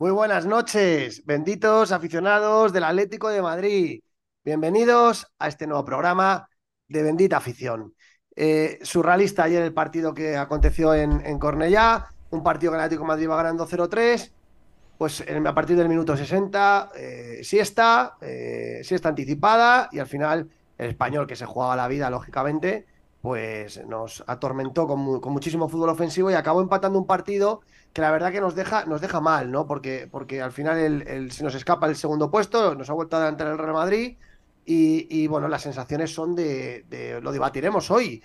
Muy buenas noches, benditos aficionados del Atlético de Madrid. Bienvenidos a este nuevo programa de Bendita Afición. Eh, surrealista ayer el partido que aconteció en, en Cornellá, un partido que el Atlético de Madrid va ganando 0-3. Pues a partir del minuto 60, eh, siesta, eh, siesta anticipada y al final el español que se jugaba la vida, lógicamente, pues nos atormentó con, con muchísimo fútbol ofensivo y acabó empatando un partido que la verdad que nos deja, nos deja mal, ¿no? Porque, porque al final el- se nos escapa el segundo puesto, nos ha vuelto a adelantar el Real Madrid y, y, bueno, las sensaciones son de, lo debatiremos hoy,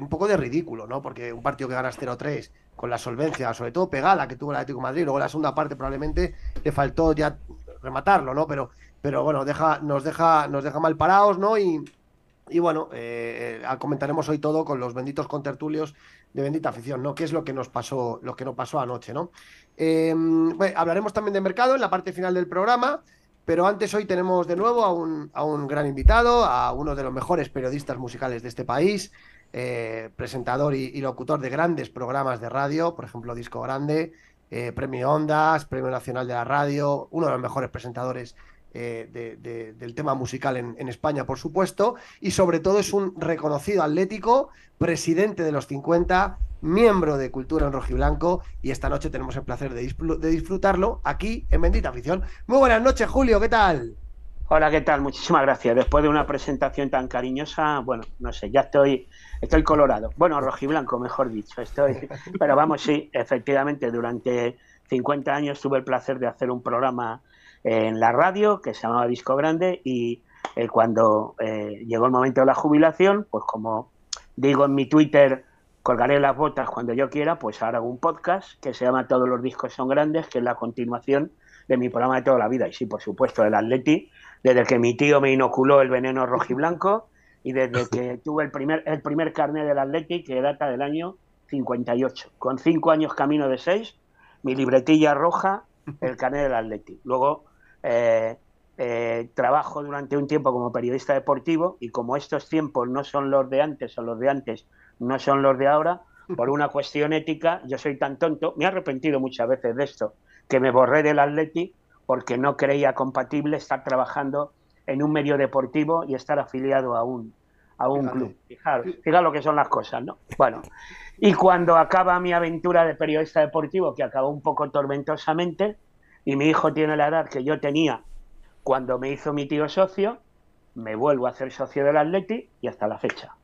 un poco de ridículo, ¿no? Porque un partido que ganas 0-3 con la solvencia, sobre todo pegada que tuvo el Atlético Madrid, luego la segunda parte probablemente le faltó ya rematarlo, ¿no? Pero, pero bueno, deja, nos, deja, nos deja mal parados, ¿no? Y, y bueno, eh, eh, comentaremos hoy todo con los benditos contertulios de bendita afición, ¿no? ¿Qué es lo que nos pasó, lo que nos pasó anoche, ¿no? Bueno, hablaremos también de mercado en la parte final del programa, pero antes hoy tenemos de nuevo a un, a un gran invitado, a uno de los mejores periodistas musicales de este país, eh, presentador y, y locutor de grandes programas de radio, por ejemplo, Disco Grande, eh, Premio Ondas, Premio Nacional de la Radio, uno de los mejores presentadores eh, de- de- del tema musical en, España, por supuesto, y sobre todo es un reconocido atlético, presidente de los 50, miembro de Cultura en Rojiblanco, y esta noche tenemos el placer de, de disfrutarlo aquí en Bendita Afición. Muy buenas noches, Julio, ¿qué tal? Hola, ¿qué tal? Muchísimas gracias. Después de una presentación tan cariñosa, bueno, no sé, ya estoy, estoy colorado. Bueno, rojiblanco, mejor dicho. Estoy, pero vamos, sí, efectivamente, durante 50 años tuve el placer de hacer un programa en la radio que se llamaba Disco Grande y eh, cuando eh, llegó el momento de la jubilación, pues como digo en mi Twitter, colgaré las botas cuando yo quiera, pues ahora hago un podcast que se llama Todos los discos son grandes, que es la continuación de mi programa de toda la vida. Y sí, por supuesto, el Atleti, desde que mi tío me inoculó el veneno rojiblanco y desde que tuve el primer, el primer carnet del Atleti, que data del año 58. Con cinco años camino de seis, mi libretilla roja, el carnet del Atleti. Luego eh, eh, trabajo durante un tiempo como periodista deportivo y como estos tiempos no son los de antes o los de antes no son los de ahora, por una cuestión ética, yo soy tan tonto, me he arrepentido muchas veces de esto, que me borré del Atleti porque no creía compatible estar trabajando en un medio deportivo y estar afiliado a un, a un Fíjate. club. Fijaros, fijaros lo que son las cosas, ¿no? Bueno, y cuando acaba mi aventura de periodista deportivo, que acabó un poco tormentosamente, y mi hijo tiene la edad que yo tenía cuando me hizo mi tío socio, me vuelvo a hacer socio del Atleti y hasta la fecha.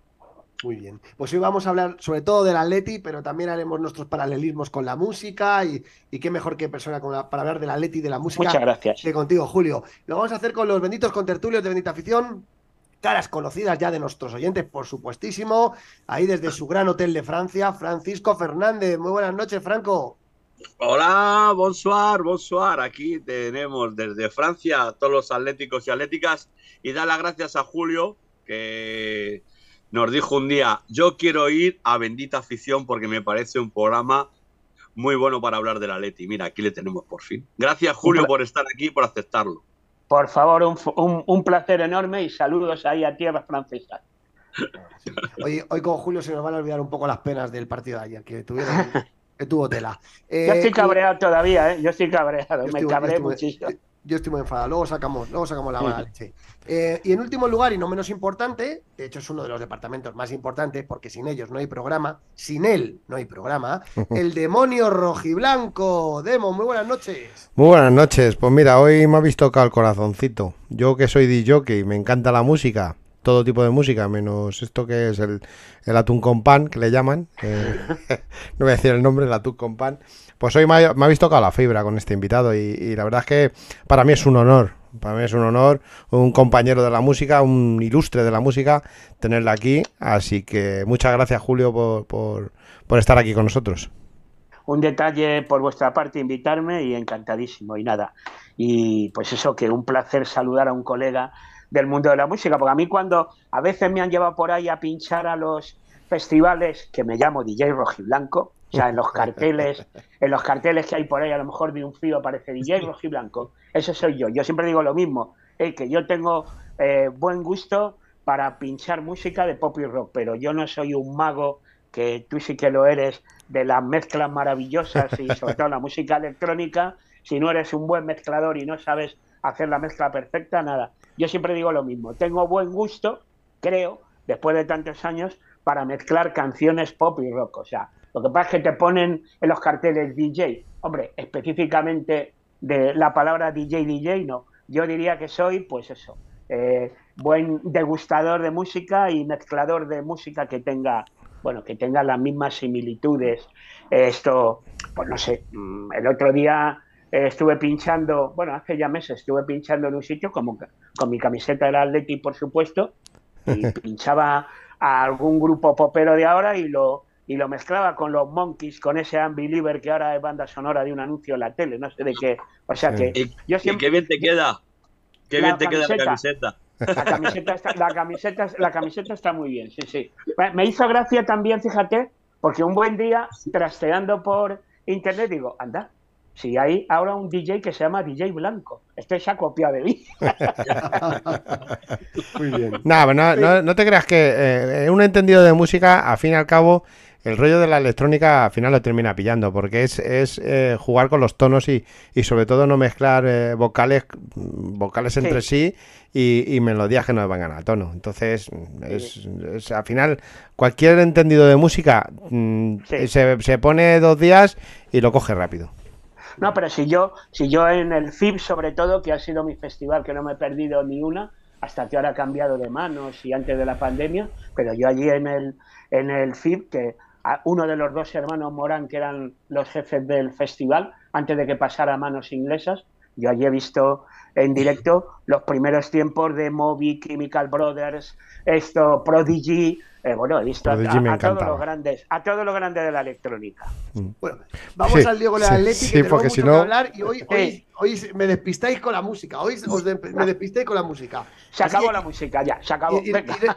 Muy bien. Pues hoy vamos a hablar sobre todo del Atleti, pero también haremos nuestros paralelismos con la música y, y qué mejor que persona con la- para hablar del Atleti y de la música Muchas gracias. que contigo, Julio. Lo vamos a hacer con los benditos contertulios de Bendita Afición, caras conocidas ya de nuestros oyentes, por supuestísimo. Ahí desde su gran hotel de Francia, Francisco Fernández. Muy buenas noches, Franco. Hola, bonsoir, bonsoir. Aquí tenemos desde Francia a todos los atléticos y atléticas y dar las gracias a Julio que nos dijo un día, yo quiero ir a Bendita Afición porque me parece un programa muy bueno para hablar del Atleti. Mira, aquí le tenemos por fin. Gracias Julio por estar aquí y por aceptarlo. Por favor, un, un- un placer enorme y saludos ahí a tierras francesas. Hoy, hoy con Julio se nos van a olvidar un poco las penas del partido de ayer, que tuvieron, que tuvo tela. Yo Eh, estoy y- cabreado todavía, ¿eh? Yo estoy cabreado, Yo me cabré muchísimo. Yo estoy muy enfadado. Luego sacamos, luego sacamos la mala leche. Eh, y en último lugar, y no menos importante, de hecho es uno de los departamentos más importantes, porque sin ellos no hay programa, sin él no hay programa, el demonio rojiblanco. Demo, muy buenas noches. Muy buenas noches. Pues mira, hoy me habéis tocado el corazoncito. Yo que soy DJ me encanta la música, todo tipo de música, menos esto que es el, el atún con pan, que le llaman. eh, no voy a decir el nombre, el atún con pan. Pues hoy me, ha- me habéis tocado la fibra con este invitado y, y la verdad es que para mí es un honor. Para mí es un honor, un compañero de la música, un ilustre de la música, tenerla aquí. Así que muchas gracias, Julio, por, por, por estar aquí con nosotros. Un detalle por vuestra parte, invitarme y encantadísimo. Y nada, y pues eso, que un placer saludar a un colega del mundo de la música, porque a mí cuando a veces me han llevado por ahí a pinchar a los festivales, que me llamo DJ Rojiblanco, o sea, en los carteles, en los carteles que hay por ahí, a lo mejor de un frío aparece DJ Rojiblanco, eso soy yo. Yo siempre digo lo mismo, eh, que yo tengo eh, buen gusto para pinchar música de pop y rock, pero yo no soy un mago, que tú sí que lo eres, de las mezclas maravillosas y sobre todo la música electrónica, si no eres un buen mezclador y no sabes hacer la mezcla perfecta, nada. Yo siempre digo lo mismo, tengo buen gusto, creo, después de tantos años, para mezclar canciones pop y rock. O sea, lo que pasa es que te ponen en los carteles DJ. Hombre, específicamente de la palabra DJ, DJ, no. Yo diría que soy, pues eso, eh, buen degustador de música y mezclador de música que tenga, bueno, que tenga las mismas similitudes. Esto, pues no sé, mm, el otro día eh, estuve pinchando, bueno, hace ya meses estuve pinchando en un sitio como con mi camiseta del Atleti, por supuesto, y pinchaba a algún grupo popero de ahora y lo y lo mezclaba con los Monkeys, con ese Unbeliever que ahora es banda sonora de un anuncio en la tele, no sé de qué. O sea que Y, yo y siempre qué bien te queda. Qué La bien te queda la camiseta. la camiseta está, la camiseta, la camiseta está muy bien, sí, sí. Me hizo gracia también, fíjate, porque un buen día, trasteando por internet, digo, anda, si hay ahora un DJ que se llama DJ Blanco. Este se ha copiado de mí. Muy bien. No, no- no te creas que eh, un entendido de música, al fin y al cabo, el rollo de la electrónica al final lo termina pillando, porque es, es eh, jugar con los tonos y, y sobre todo no mezclar eh, vocales vocales Sí. entre sí y, y melodías que no vengan a tono. Entonces, es, es- al final, cualquier entendido de música mm, Sí. se, se pone dos días y lo coge rápido. No, pero si yo, si yo en el FIB, sobre todo, que ha sido mi festival, que no me he perdido ni una, hasta que ahora ha cambiado de manos y antes de la pandemia, pero yo allí en el, en el FIB, que uno de los dos hermanos Morán, que eran los jefes del festival, antes de que pasara a manos inglesas, yo allí he visto en directo los primeros tiempos de Moby, Chemical Brothers, esto, Prodigy, eh, bueno, he visto a, Prodigy me a todos los grandes, a todos los grandes de la electrónica. Bueno, vamos Sí, al Diego del sí, Atleti, sí, que tenemos porque mucho si que no- hablar y hoy, hoy, Sí. hoy me despistáis con la música. Hoy os de- me despistáis con la música. Se Así acabó que la música, ya, se acabó.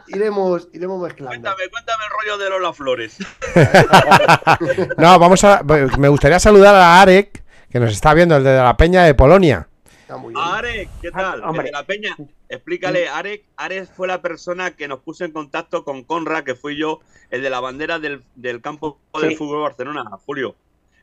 iremos, iremos mezclando. Cuéntame, cuéntame el rollo de Lola Flores. No, vamos a. Me gustaría saludar a Arek, que nos está viendo, el de la Peña de Polonia. Está muy bien. Arek, ¿qué tal? Ah, hombre. El de la Peña, explícale, Arek, Arek fue la persona que nos puso en contacto con Conra, que fui yo, el de la bandera del, del campo del fútbol Barcelona, Julio.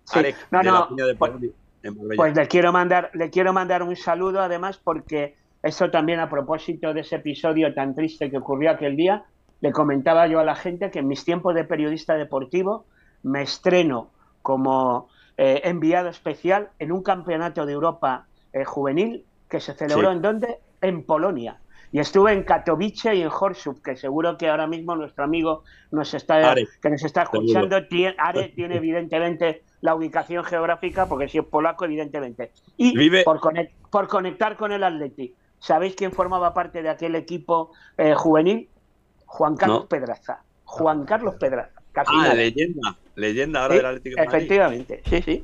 Sí. Arek, No, de no, la Peña de pues- Polonia, Marbella. Pues le quiero mandar, le quiero mandar un saludo además porque eso también a propósito de ese episodio tan triste que ocurrió aquel día, le comentaba yo a la gente que en mis tiempos de periodista deportivo me estreno como eh, enviado especial en un campeonato de Europa eh, juvenil que se celebró Sí. en donde en Polonia. Y estuve en Katowice y en Horsów, que seguro que ahora mismo nuestro amigo nos está, Are, que nos está escuchando, tiene, Are tiene evidentemente la ubicación geográfica, porque si es polaco, evidentemente. Y Vive- por, conec- por conectar con el Atleti, ¿sabéis quién formaba parte de aquel equipo eh, juvenil? Juan Carlos No. Pedraza. Juan Carlos Pedraza. Ah, leyenda, leyenda ahora Sí, del Atlético de Madrid. efectivamente, sí, sí.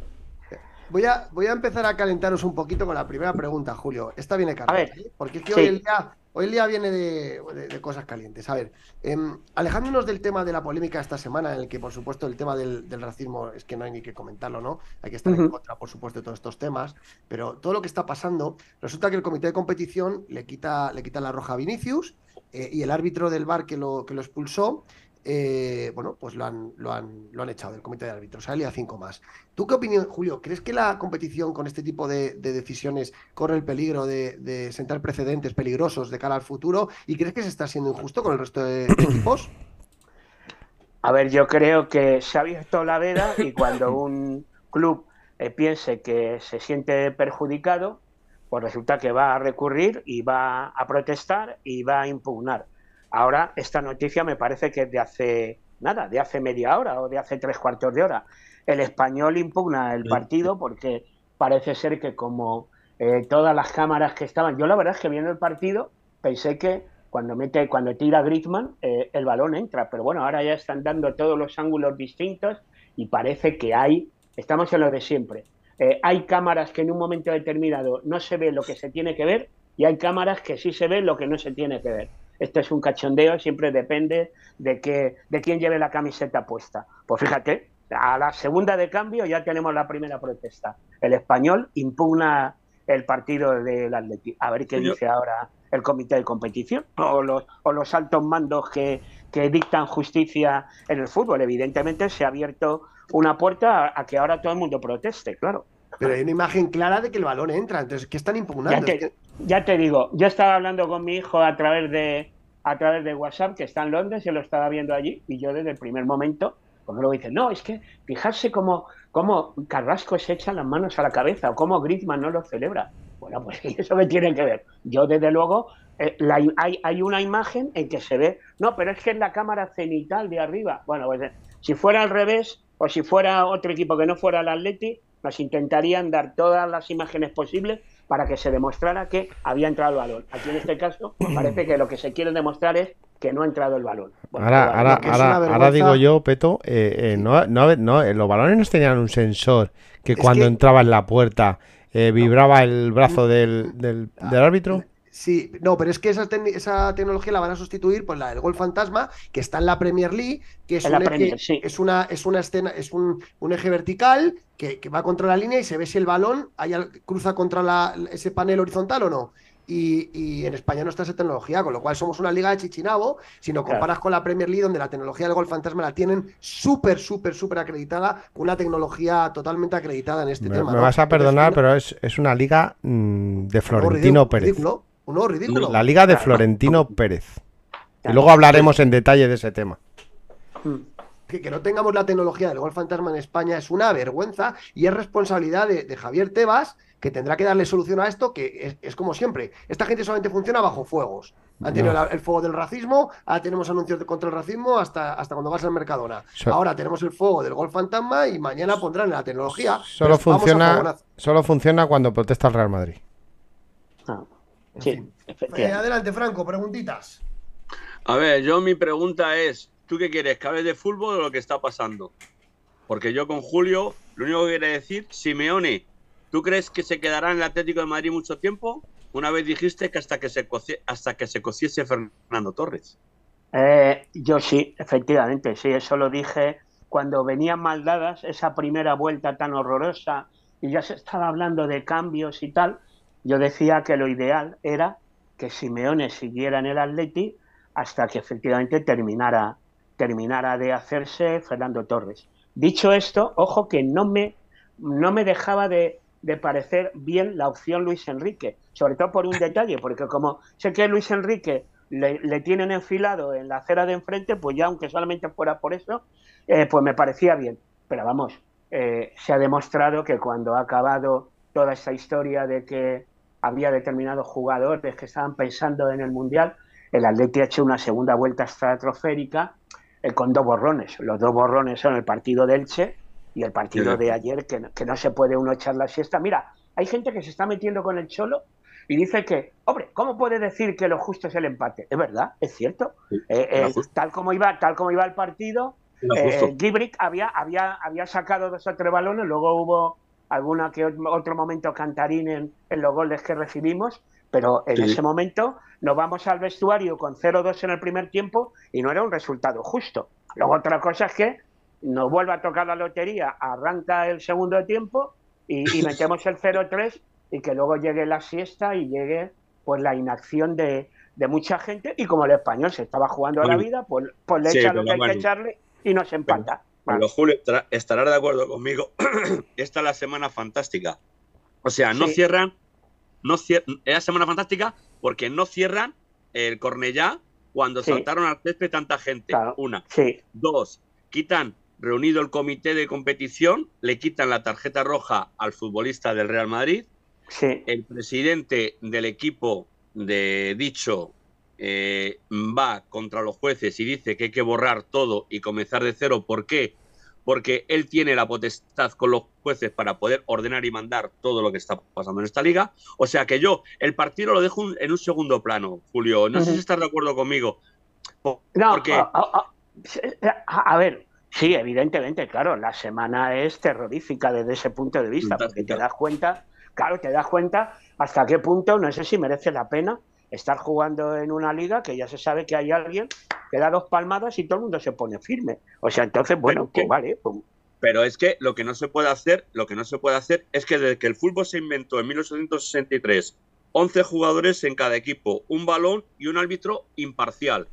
Voy a, voy a empezar a calentaros un poquito con la primera pregunta, Julio. Esta viene cargada, ver. ¿eh? porque es que Sí. hoy, el día, hoy el día viene de, de- de cosas calientes. A ver, em, alejándonos del tema de la polémica esta semana, en el que, por supuesto, el tema del, del racismo es que no hay ni que comentarlo, ¿no? Hay que estar en contra, por supuesto, de todos estos temas. Pero todo lo que está pasando, resulta que el comité de competición le quita, le quita la roja a Vinicius eh, y el árbitro del bar que lo, que lo expulsó. Eh, bueno, pues lo han, lo, han, lo han echado del comité de árbitros, a él y a cinco más. ¿Tú qué opinión, Julio? ¿Crees que la competición con este tipo de, de decisiones corre el peligro de, de sentar precedentes peligrosos de cara al futuro? ¿Y crees que se está siendo injusto con el resto de, equipos? A ver, yo creo que se ha abierto la veda y cuando un club eh, piense que se siente perjudicado, pues resulta que va a recurrir y va a protestar y va a impugnar. Ahora, esta noticia me parece que es de hace nada, de hace media hora o de hace tres cuartos de hora. El español impugna el partido porque parece ser que como eh, todas las cámaras que estaban, yo la verdad es que viendo el partido pensé que cuando mete, cuando tira Griezmann, eh, el balón entra, pero bueno, ahora ya están dando todos los ángulos distintos y parece que hay, estamos en lo de siempre. Eh, hay cámaras que en un momento determinado no se ve lo que se tiene que ver y hay cámaras que sí se ve lo que no se tiene que ver. Esto es un cachondeo, siempre depende de, que, de quién lleve la camiseta puesta. Pues fíjate, a la segunda de cambio ya tenemos la primera protesta. El español impugna el partido del Atleti. A ver qué dice ahora el comité de competición o los, o los altos mandos que, que dictan justicia en el fútbol. Evidentemente se ha abierto una puerta a, que ahora todo el mundo proteste, claro. Pero hay una imagen clara de que el balón entra, entonces, ¿qué están impugnando? Ya te, ya te digo, yo estaba hablando con mi hijo a través de a través de WhatsApp, que está en Londres, y lo estaba viendo allí, y yo desde el primer momento, pues luego dice, no, es que fijarse cómo, cómo Carrasco se echa las manos a la cabeza, o cómo Griezmann no lo celebra. Bueno, pues eso me tiene que ver. Yo, desde luego, eh, hay, hay, una imagen en que se ve, no, pero es que es la cámara cenital de arriba. Bueno, pues eh, si fuera al revés, o si fuera otro equipo que no fuera el Atleti, nos intentarían dar todas las imágenes posibles para que se demostrara que había entrado el balón. Aquí en este caso parece que lo que se quiere demostrar es que no ha entrado el balón. ahora, ahora, ahora, digo yo, Peto, eh, eh, no, no, no, eh, los balones no tenían un sensor que cuando entraba en la puerta vibraba el brazo del, del, del árbitro. Sí, no, pero es que esa, esa tecnología la van a sustituir por la del gol fantasma, que está en la Premier League, que es, un eje, es una, es una escena, es un, un eje vertical que, va contra la línea y se ve si el balón cruza contra la, ese panel horizontal o no. Y, en España no está esa tecnología, con lo cual somos una liga de chichinabo. Si no comparas con la Premier League, donde la tecnología del gol fantasma la tienen súper, súper, súper acreditada, con una tecnología totalmente acreditada en este tema. Me vas a perdonar, pero es, es una liga mm, de Florentino Pérez. La liga de Florentino Pérez. Y luego hablaremos en detalle de ese tema. Que, no tengamos la tecnología del gol fantasma en España es una vergüenza y es responsabilidad de, Javier Tebas que tendrá que darle solución a esto, que es, como siempre. Esta gente solamente funciona bajo fuegos. Han tenido el fuego del racismo, ahora tenemos anuncios de contra el racismo hasta, hasta cuando vas al Mercadona. ahora tenemos el fuego del gol fantasma y mañana pondrán la tecnología. Solo funciona, solo funciona cuando protesta el Real Madrid. Sí, eh, adelante, Franco, preguntitas. A ver, yo mi pregunta es, ¿tú qué quieres? ¿Que hables de fútbol o lo que está pasando? Porque yo con Julio, lo único que quiere decir, Simeone, ¿tú crees que se quedará en el Atlético de Madrid mucho tiempo? Una vez dijiste que hasta que se, hasta que se cociese Fernando Torres. Eh, yo sí, efectivamente, sí, eso lo dije cuando venían mal dadas esa primera vuelta tan horrorosa y ya se estaba hablando de cambios y tal yo decía que lo ideal era que Simeone siguiera en el Atleti hasta que efectivamente terminara, terminara de hacerse Fernando Torres. Dicho esto, ojo que no me, no me dejaba de, parecer bien la opción Luis Enrique, sobre todo por un detalle, porque como sé que Luis Enrique le, tienen enfilado en la acera de enfrente, pues ya aunque solamente fuera por eso, eh, pues me parecía bien. Pero vamos, eh, se ha demostrado que cuando ha acabado toda esa historia de que había determinados jugadores que estaban pensando en el Mundial, el Atleti ha hecho una segunda vuelta estratosférica eh, con dos borrones. Los dos borrones son el partido del Che y el partido de ayer, que, que, no se puede uno echar la siesta. Mira, hay gente que se está metiendo con el Cholo y dice que, hombre, ¿cómo puede decir que lo justo es el empate? Es verdad, es cierto. Eh, eh, tal, como iba, tal como iba el partido, Gibrick había, había, había sacado dos o tres balones, luego hubo alguna que otro momento cantarín en, los goles que recibimos, pero en ese momento nos vamos al vestuario con 0-2 en el primer tiempo y no era un resultado justo. Luego otra cosa es que nos vuelve a tocar la lotería, arranca el segundo tiempo y, metemos el 0-3 y que luego llegue la siesta y llegue pues la inacción de, mucha gente y como el español se estaba jugando a la vida, pues, pues le echa lo que hay que echarle y nos empata. Pero Julio estará de acuerdo conmigo. Esta es la semana fantástica. O sea, no cierran, no es la semana fantástica porque no cierran el Cornellá cuando saltaron al césped tanta gente. Una. Dos, quitan reunido el comité de competición, le quitan la tarjeta roja al futbolista del Real Madrid. El presidente del equipo de dicho eh, va contra los jueces y dice que hay que borrar todo y comenzar de cero. ¿Por qué? Porque él tiene la potestad con los jueces para poder ordenar y mandar todo lo que está pasando en esta liga. O sea que yo el partido lo dejo en un segundo plano, Julio. No sé si estás de acuerdo conmigo. No, Porque a, a- a- a ver, sí, evidentemente, claro, la semana es terrorífica desde ese punto de vista, porque te das cuenta, claro, te das cuenta hasta qué punto, no sé si merece la pena estar jugando en una liga que ya se sabe que hay alguien que da dos palmadas y todo el mundo se pone firme. O sea, entonces, bueno, pues vale, pues, Pero es que lo que no se puede hacer, lo que no se puede hacer es que desde que el fútbol se inventó en 1863, 11 jugadores en cada equipo, un balón y un árbitro imparcial.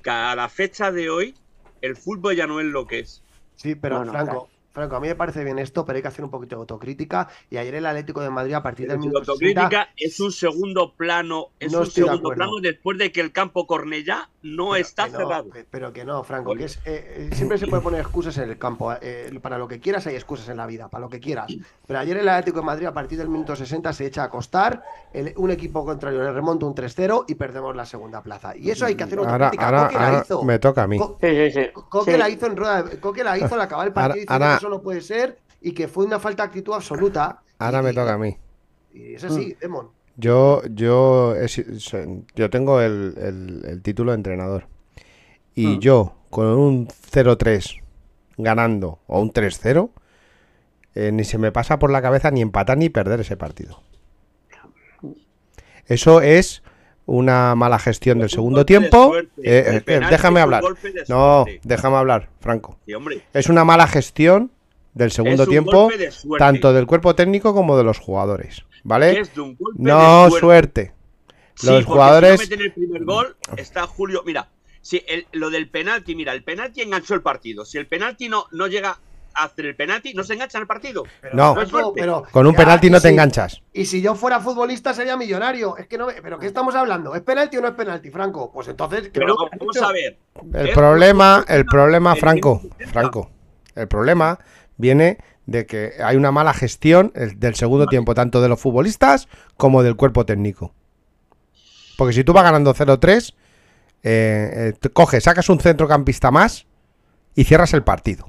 Cada fecha de hoy, el fútbol ya no es lo que es. Sí, pero No, no, Franco, claro. Franco, a mí me parece bien esto, pero hay que hacer un poquito de autocrítica. Y ayer el Atlético de Madrid, a partir del minuto 60, autocrítica es un segundo plano, es No un de segundo plano después de que el campo Cornellá no Pero está cerrado. pe- Pero que no, Franco, que es, eh, eh, siempre se puede poner excusas en el campo. eh, para lo que quieras hay excusas en la vida, para lo que quieras. Pero ayer el Atlético de Madrid, a partir del minuto 60, se echa a acostar. el- un equipo contrario le remonta un 3-0 y perdemos la segunda plaza. Y eso hay que hacer Ahora, autocrítica. ahora, Coque la ahora hizo. me toca a mí. Co- sí, sí, sí. Coque Sí. la hizo en rueda de- Coque la hizo al acabar el partido Ahora- ahora- que eso no puede ser y que fue una falta de actitud absoluta. Ahora Y- me toca a mí. Y es así, Demon. Yo, yo, he yo tengo el, el- el título de entrenador. Y Mm. yo, con un 0-3 ganando o un 3-0, eh, ni se me pasa por la cabeza ni empatar ni perder ese partido. Eso es una mala gestión del segundo de tiempo. Eh, eh, déjame hablar. de No, déjame hablar, Franco. Sí, Es una mala gestión del segundo tiempo, de tanto del cuerpo técnico como de los jugadores. ¿Vale? Es de un golpe No de suerte. Sí, Los jugadores- Si no meten el primer gol, está Julio. Mira, si el- lo del penalti, mira, el penalti enganchó el partido. Si el penalti no, no llega a hacer el penalti, no se engancha en el partido. Pero, No. Pero- Con un ya, penalti no te si- enganchas. Y si yo fuera futbolista sería millonario. Es que no, me- pero ¿qué estamos hablando? ¿Es penalti o no es penalti, Franco? Pues entonces. Pero no- vamos a ver. El problema, el problema, Franco, minuto 70. Franco, el problema viene de que hay una mala gestión el- del segundo tiempo, tanto de los futbolistas como del cuerpo técnico. Porque si tú vas ganando 0-3, eh, eh, coges, sacas un centrocampista más y cierras el partido.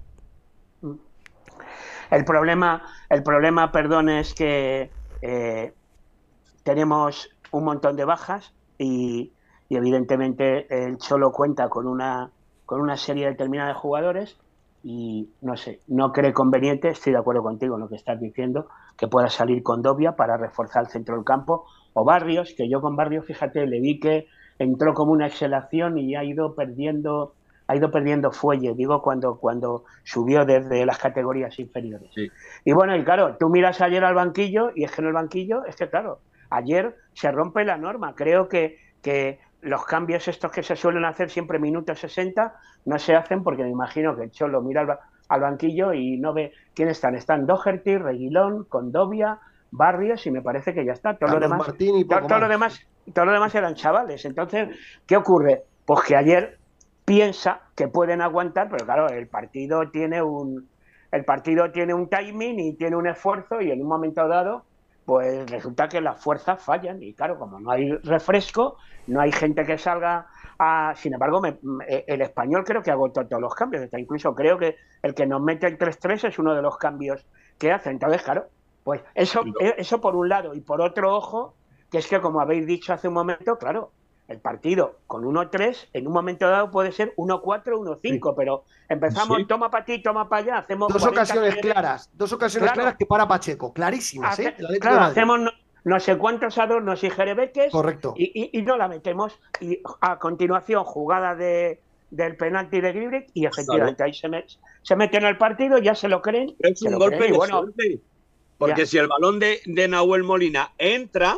El problema, el problema, perdón, es que eh, tenemos un montón de bajas y, y evidentemente el Cholo cuenta con una, con una serie determinada de jugadores y no sé, no cree conveniente, estoy de acuerdo contigo en lo que estás diciendo, que pueda salir con Dobia para reforzar el centro del campo o Barrios, que yo con Barrios, fíjate, le vi que entró como una exhalación y ha ido perdiendo ha ido perdiendo fuelle, digo, cuando, cuando subió desde las categorías inferiores. Sí. Y bueno, y claro, tú miras ayer al banquillo y es que en el banquillo, es que claro, ayer se rompe la norma. Creo que, que los cambios estos que se suelen hacer siempre minutos 60 no se hacen porque me imagino que el Cholo mira al, ba- al banquillo y no ve quién están. Están Doherty, Reguilón, Condovia, Barrios y me parece que ya está. Todo lo demás Martín y todo, poco todo lo más. demás, todo lo demás eran chavales. Entonces, ¿qué ocurre? Pues que ayer piensa que pueden aguantar, pero claro, el partido tiene un el partido tiene un timing y tiene un esfuerzo y en un momento dado pues resulta que las fuerzas fallan y claro, como no hay refresco, no hay gente que salga a... Sin embargo, me- me- el español creo que agotó todos los cambios, hasta incluso creo que el que nos mete el 3-3 es uno de los cambios que hace. Entonces, claro, pues eso, eso por un lado y por otro ojo, que es que como habéis dicho hace un momento, claro, el partido con 1-3 en un momento dado puede ser 1-4, 1-5, pero empezamos, Sí. toma para ti, toma para allá, hacemos Dos 40 ocasiones claras, dos ocasiones Claro. claras que para Pacheco, clarísimas, hace- ¿eh? Claro, hacemos no, no sé cuántos adornos y jerebeques Correcto. y, y- y no la metemos. Y a continuación, jugada de, del penalti de Gribrick y efectivamente ahí se, met- se meten al partido, ya se lo creen. Es se un lo golpe creen, de bueno, suerte. Porque Ya. si el balón de, de Nahuel Molina entra,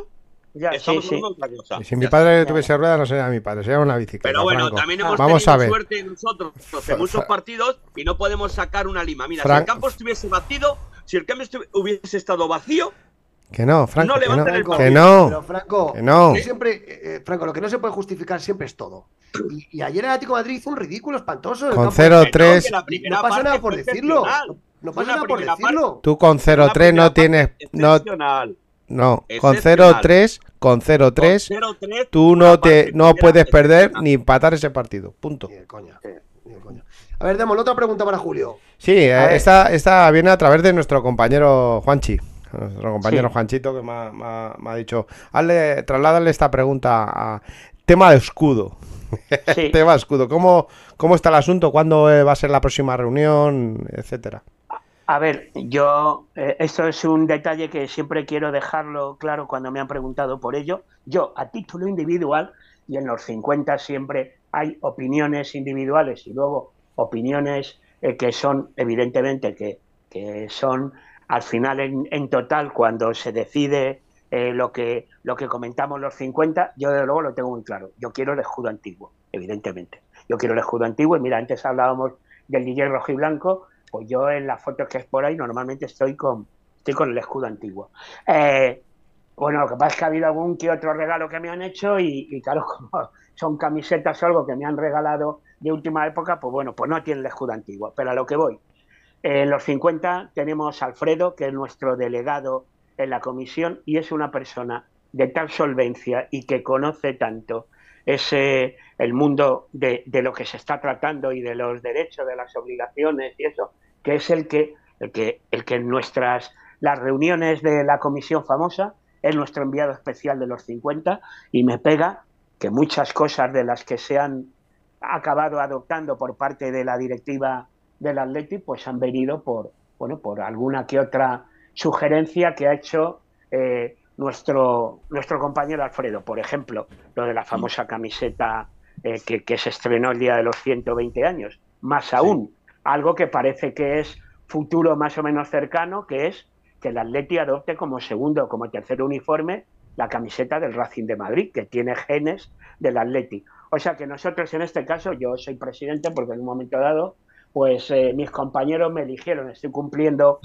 ya, sí, estamos sí. hablando de otra cosa. Y si mi Ya padre tuviese ruedas, no sería mi padre, sería una bicicleta. Pero bueno, Franco. también hemos Vamos tenido a ver. suerte nosotros en muchos partidos y no podemos sacar una lima. Mira, si el campo estuviese vacío, si el campo estu- hubiese estado vacío, Que no, Franco, No que no. Franco, Que no. Pero Franco, Que no. siempre, eh, eh, Franco, lo que no se puede justificar siempre es todo. Y, y ayer el Atlético de Madrid hizo un ridículo espantoso. Con campo. 0-3, que la Y primera no pasa nada por decirlo. No, no pasa nada por decirlo. tú con La 0-3 primera no tienes. No, no, con Excepcional. 0-3 con 0-3, Con 0-3, tú no te no puedes de perder ni empatar ese partido. Punto. Ni de coña. Ni de coña. A ver, Demos, otra pregunta para Julio. Sí, eh, esta, esta viene a través de nuestro compañero Juanchi. Nuestro compañero Sí. Juanchito que me ha, me ha- me ha dicho, hazle, trasládale esta pregunta a tema de escudo. Sí. tema de escudo. ¿Cómo, ¿Cómo está el asunto? ¿Cuándo eh, va a ser la próxima reunión? Etcétera. A ver, yo, eh, esto es un detalle que siempre quiero dejarlo claro cuando me han preguntado por ello. Yo, a título individual, y en los 50 siempre hay opiniones individuales y luego opiniones eh, que son, evidentemente, que, que son al final en, en total cuando se decide eh, lo, que, lo que comentamos los 50, yo desde luego lo tengo muy claro. Yo quiero el escudo antiguo, evidentemente. Yo quiero el escudo antiguo y mira, antes hablábamos del DJ rojo y blanco, pues yo en las fotos que es por ahí normalmente estoy con, estoy con el escudo antiguo. Eh, bueno, lo que pasa es que ha habido algún que otro regalo que me han hecho y, claro, como son camisetas o algo que me han regalado de última época, pues bueno, pues no tiene el escudo antiguo. Pero a lo que voy, en los 50 tenemos a Alfredo, que es nuestro delegado en la comisión y es una persona de tal solvencia y que conoce tanto ese el mundo de, de lo que se está tratando y de los derechos, de las obligaciones y eso, que es el que el que el que en nuestras las reuniones de la comisión famosa es nuestro enviado especial de los 50 y me pega que muchas cosas de las que se han acabado adoptando por parte de la directiva del Atleti pues han venido por bueno por alguna que otra sugerencia que ha hecho eh, nuestro nuestro compañero Alfredo. Por ejemplo lo de la famosa camiseta eh, que, que, se estrenó el día de los 120 años. Más aún sí. algo que parece que es futuro más o menos cercano que es que el Atleti adopte como segundo como tercer uniforme la camiseta del Racing de Madrid que tiene genes del Atleti. O sea que nosotros en este caso yo soy presidente porque en un momento dado pues eh, mis compañeros me eligieron, estoy cumpliendo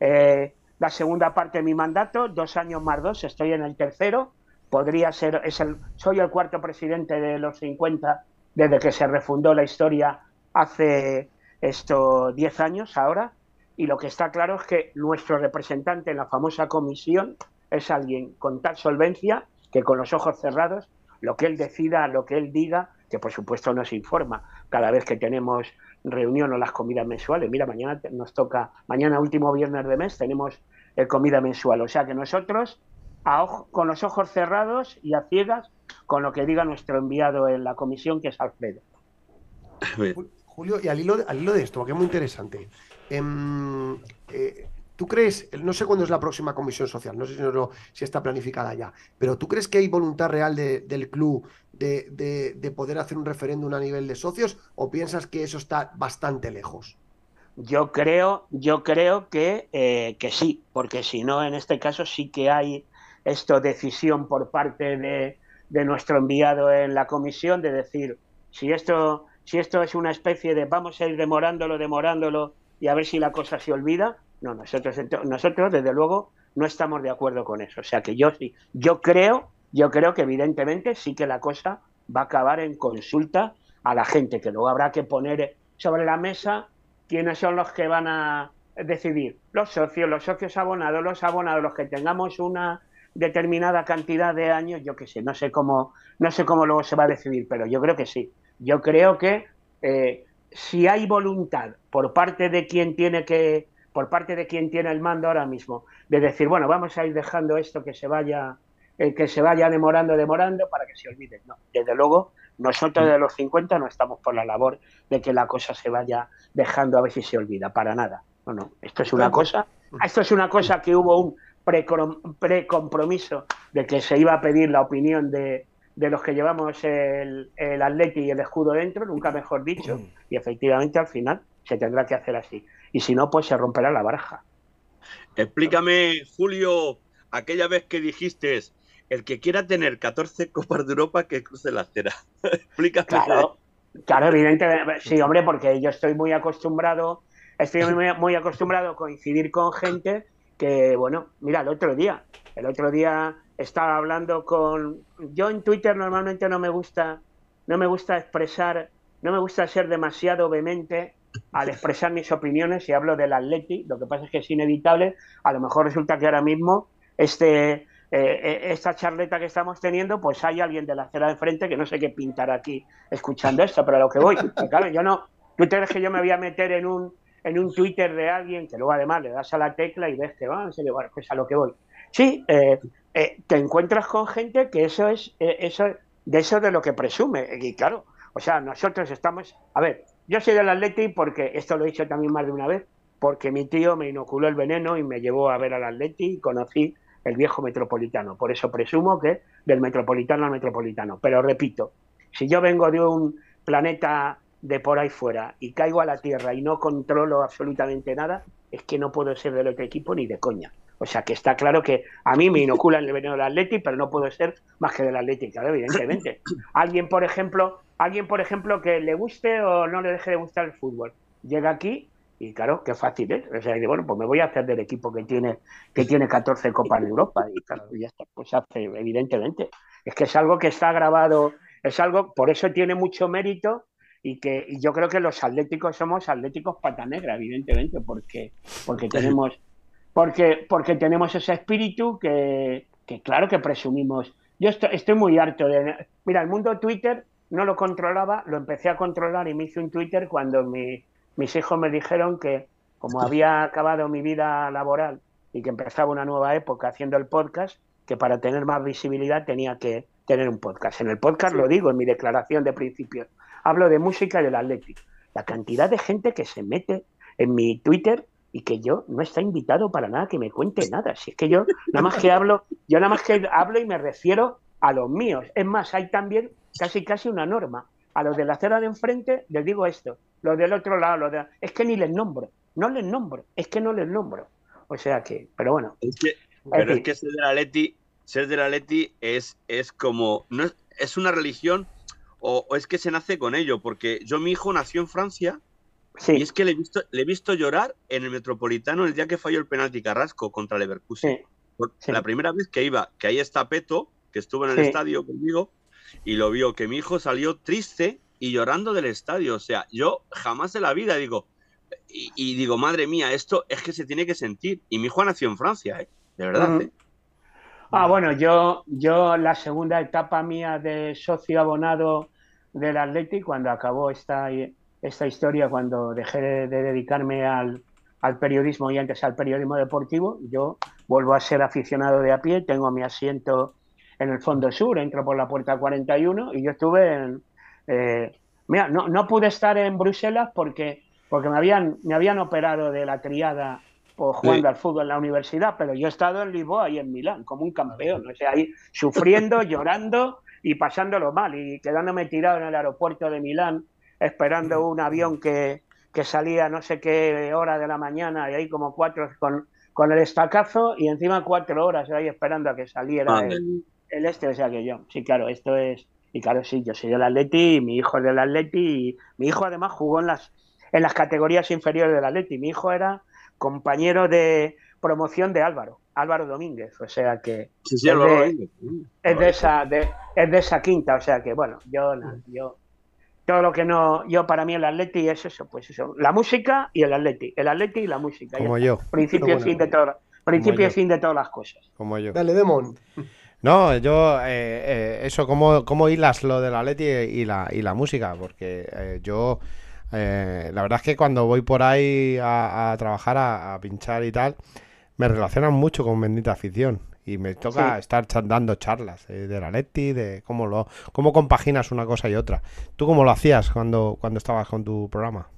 eh, la segunda parte de mi mandato, dos años más dos, estoy en el tercero, podría ser, es el, soy el cuarto presidente de los 50 desde que se refundó la historia hace esto 10 años ahora, y lo que está claro es que nuestro representante en la famosa comisión es alguien con tal solvencia que con los ojos cerrados, lo que él decida, lo que él diga, que por supuesto nos informa cada vez que tenemos reunión o las comidas mensuales. Mira, mañana nos toca, mañana último viernes de mes tenemos el comida mensual. O sea que nosotros, a ojo, con los ojos cerrados y a ciegas, con lo que diga nuestro enviado en la comisión, que es Alfredo. Julio, y al hilo, al hilo de esto, que es muy interesante. Eh, eh, ¿Tú crees, no sé cuándo es la próxima comisión social, no sé si, no, si está planificada ya, pero ¿tú crees que hay voluntad real de, del club de, de, de, poder hacer un referéndum a nivel de socios o piensas que eso está bastante lejos? Yo creo, yo creo que, eh, que sí, porque si no, en este caso sí que hay esto decisión por parte de, de nuestro enviado en la comisión de decir si esto, si esto es una especie de vamos a ir demorándolo, demorándolo y a ver si la cosa se olvida, no, nosotros, nosotros desde luego no estamos de acuerdo con eso. O sea que yo sí, yo creo, yo creo que evidentemente sí que la cosa va a acabar en consulta a la gente, que luego habrá que poner sobre la mesa quiénes son los que van a decidir. Los socios, los socios abonados, los abonados, los que tengamos una determinada cantidad de años, yo qué sé, no sé cómo, no sé cómo luego se va a decidir, pero yo creo que sí. Yo creo que eh, si hay voluntad por parte de quien tiene que por parte de quien tiene el mando ahora mismo, de decir, bueno, vamos a ir dejando esto que se vaya, eh, que se vaya demorando, demorando, para que se olvide. No, desde luego, nosotros de los 50 no estamos por la labor de que la cosa se vaya dejando a ver si se olvida, para nada. No, no, esto es una cosa, esto es una cosa que hubo un precompromiso de que se iba a pedir la opinión de, de los que llevamos el, el atleti y el escudo dentro, nunca mejor dicho, y efectivamente al final se tendrá que hacer así. Y si no, pues se romperá la baraja. Explícame, Julio, aquella vez que dijiste, el que quiera tener 14 Copas de Europa, que cruce la acera. Explícame. Claro, claro, evidentemente, sí, hombre, porque yo estoy muy acostumbrado, estoy muy, muy acostumbrado a coincidir con gente que, bueno, mira, el otro día, el otro día estaba hablando con, yo en Twitter normalmente no me gusta, no me gusta expresar, no me gusta ser demasiado vehemente al expresar mis opiniones y hablo del Atleti, lo que pasa es que es inevitable, a lo mejor resulta que ahora mismo este, eh, eh, esta charleta que estamos teniendo, pues hay alguien de la acera de enfrente que no sé qué pintar aquí escuchando esto, pero a lo que voy, claro, yo no, tú ves que yo me voy a meter en un, en un Twitter de alguien que luego además le das a la tecla y ves que va, en pues a lo que voy. Sí, eh, te encuentras con gente que eso es, eso, de eso de lo que presume, y claro, o sea, nosotros estamos, a ver, yo soy del Atleti porque, esto lo he dicho también más de una vez, porque mi tío me inoculó el veneno y me llevó a ver al Atleti y conocí el viejo metropolitano. Por eso presumo que del metropolitano al metropolitano. Pero repito, si yo vengo de un planeta de por ahí fuera y caigo a la Tierra y no controlo absolutamente nada, es que no puedo ser del otro equipo ni de coña. O sea que está claro que a mí me inoculan el veneno del Atleti, pero no puedo ser más que del Atleti, claro, evidentemente. Alguien, por ejemplo, alguien, por ejemplo, que le guste o no le deje de gustar el fútbol, llega aquí y claro, qué fácil es. O sea, bueno, pues me voy a hacer del equipo que tiene, que tiene 14 Copas de Europa. Y claro, ya está, pues hace, evidentemente. Es que es algo que está grabado, es algo, por eso tiene mucho mérito y que y yo creo que los atléticos somos atléticos pata negra, evidentemente, porque, porque tenemos, porque, porque tenemos ese espíritu que, que claro que presumimos. Yo estoy, estoy muy harto de. Mira, el mundo Twitter no lo controlaba, lo empecé a controlar y me hice un Twitter cuando mi mis hijos me dijeron que como había acabado mi vida laboral y que empezaba una nueva época haciendo el podcast, que para tener más visibilidad tenía que tener un podcast. En el podcast lo digo en mi declaración de principio. Hablo de música y del Atlético. La cantidad de gente que se mete en mi Twitter y que yo no está invitado para nada que me cuente nada. Si es que yo nada más que hablo, yo nada más que hablo y me refiero a los míos. Es más, hay también casi casi una norma. A los de la acera de enfrente les digo esto, los del otro lado, los de... es que ni les nombro, no les nombro, es que no les nombro. O sea que, pero bueno. Es que, pero es que ser de la Leti, ser de la Leti es, es como, no es, es una religión o, o, es que se nace con ello, porque yo mi hijo nació en Francia sí. y es que le he, visto, le he visto llorar en el Metropolitano el día que falló el penalti Carrasco contra Leverkusen. Sí. Sí. La primera vez que iba, que ahí está Peto, que estuvo en el estadio conmigo, y lo vio, que mi hijo salió triste y llorando del estadio. O sea, yo jamás en la vida digo, y, y, digo, madre mía, esto es que se tiene que sentir. Y mi hijo nació en Francia, ¿eh? de verdad. Uh -huh. ¿eh? Ah, bueno, yo, yo la segunda etapa mía de socio abonado del Atlético, cuando acabó esta, esta historia, cuando dejé de, de dedicarme al, al, periodismo y antes al periodismo deportivo, yo vuelvo a ser aficionado de a pie, tengo mi asiento en el fondo sur, entro por la puerta 41 y yo estuve en, eh, mira, no, no, pude estar en Bruselas porque, porque me, habían, me habían operado de la triada por jugando sí. al fútbol en la universidad, pero yo he estado en Lisboa y en Milán como un campeón, o sea, ahí sufriendo, llorando y pasándolo mal y quedándome tirado en el aeropuerto de Milán esperando un avión que, que salía no sé qué hora de la mañana y ahí como cuatro con, con el estacazo y encima cuatro horas ahí esperando a que saliera el, el, este, o sea que yo, sí, claro, esto es, y claro, sí, yo soy del Atleti, y mi hijo es del Atleti, y mi hijo además jugó en las, en las categorías inferiores del Atleti. Mi hijo era compañero de promoción de Álvaro, Álvaro Domínguez, o sea que sí, sí, es, de, es, de, esa, de, es de esa quinta, o sea que bueno, yo, yo todo lo que no, yo para mí el Atleti es eso, pues eso, la música y el Atleti, el Atleti y la música. Como yo. Principio y fin de todas, principio y fin de todas las cosas. Como yo. Dale, Demon. No, yo, eh, eh, eso, ¿cómo, ¿cómo hilas lo de la Leti y la, y la música? Porque eh, yo, la verdad es que cuando voy por ahí a, a trabajar, a, a, pinchar y tal, me relacionan mucho con Bendita Afición. Y me toca sí. estar dando charlas de la Leti, de cómo, lo, cómo compaginas una cosa y otra. ¿Tú cómo lo hacías cuando, cuando estabas con tu programa?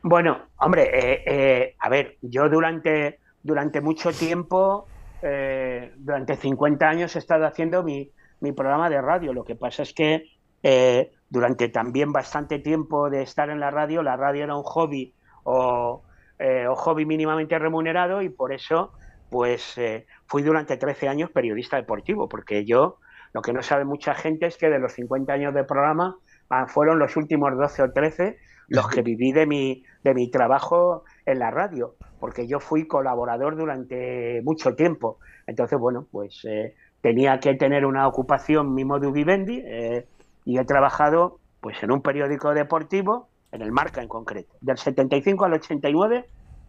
Bueno, hombre, a ver, yo durante, durante mucho tiempo eh, durante 50 años he estado haciendo mi, mi, programa de radio. Lo que pasa es que eh, durante también bastante tiempo de estar en la radio, la radio era un hobby o, eh, o hobby mínimamente remunerado y por eso pues eh, fui durante 13 años periodista deportivo, porque yo, lo que no sabe mucha gente es que de los 50 años de programa ah, fueron los últimos 12 o 13 los que viví de mi, de mi trabajo en la radio, porque yo fui colaborador durante mucho tiempo. Entonces, bueno, pues eh, tenía que tener una ocupación mi modo vivendi eh, y he trabajado pues en un periódico deportivo, en el Marca en concreto, del 75 al 89.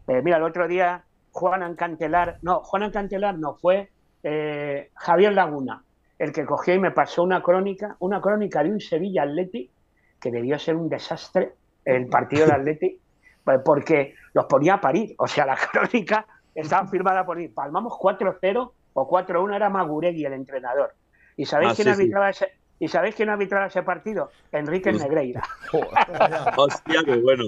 Eh, mira, el otro día Juan Cantelar, no, Juan Cantelar no fue eh, Javier Laguna, el que cogió y me pasó una crónica, una crónica de un Sevilla Atleti, que debió ser un desastre el partido de Atleti, porque los ponía a parir. O sea, la crónica estaba firmada por mí. Palmamos 4-0 o 4-1, era Maguregui el entrenador. ¿Y sabéis, Ah, quién sí, arbitraba ese, ¿Y sabéis quién arbitraba ese partido? Enrique Negreira. Hostia, qué bueno.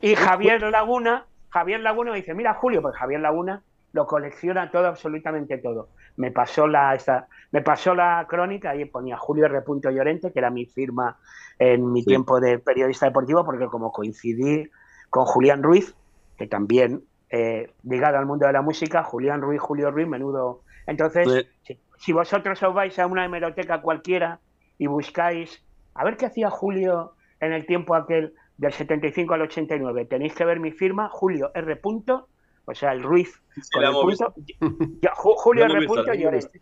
Y Javier Laguna, Javier Laguna me dice, mira Julio, pues Javier Laguna lo colecciona todo, absolutamente todo. Me pasó la, esta, me pasó la crónica y ponía Julio R. Llorente, que era mi firma en mi Sí. tiempo de periodista deportivo, porque como coincidí con Julián Ruiz, que también eh, ligado al mundo de la música, Julián Ruiz, Julio Ruiz, menudo. Entonces, Sí. si, si vosotros os vais a una hemeroteca cualquiera y buscáis a ver qué hacía Julio en el tiempo aquel del 75 al 89, tenéis que ver mi firma, Julio R. O sea, el Ruiz con el punto, Julio Lo hemos R. visto, Punto lo hemos Llorente.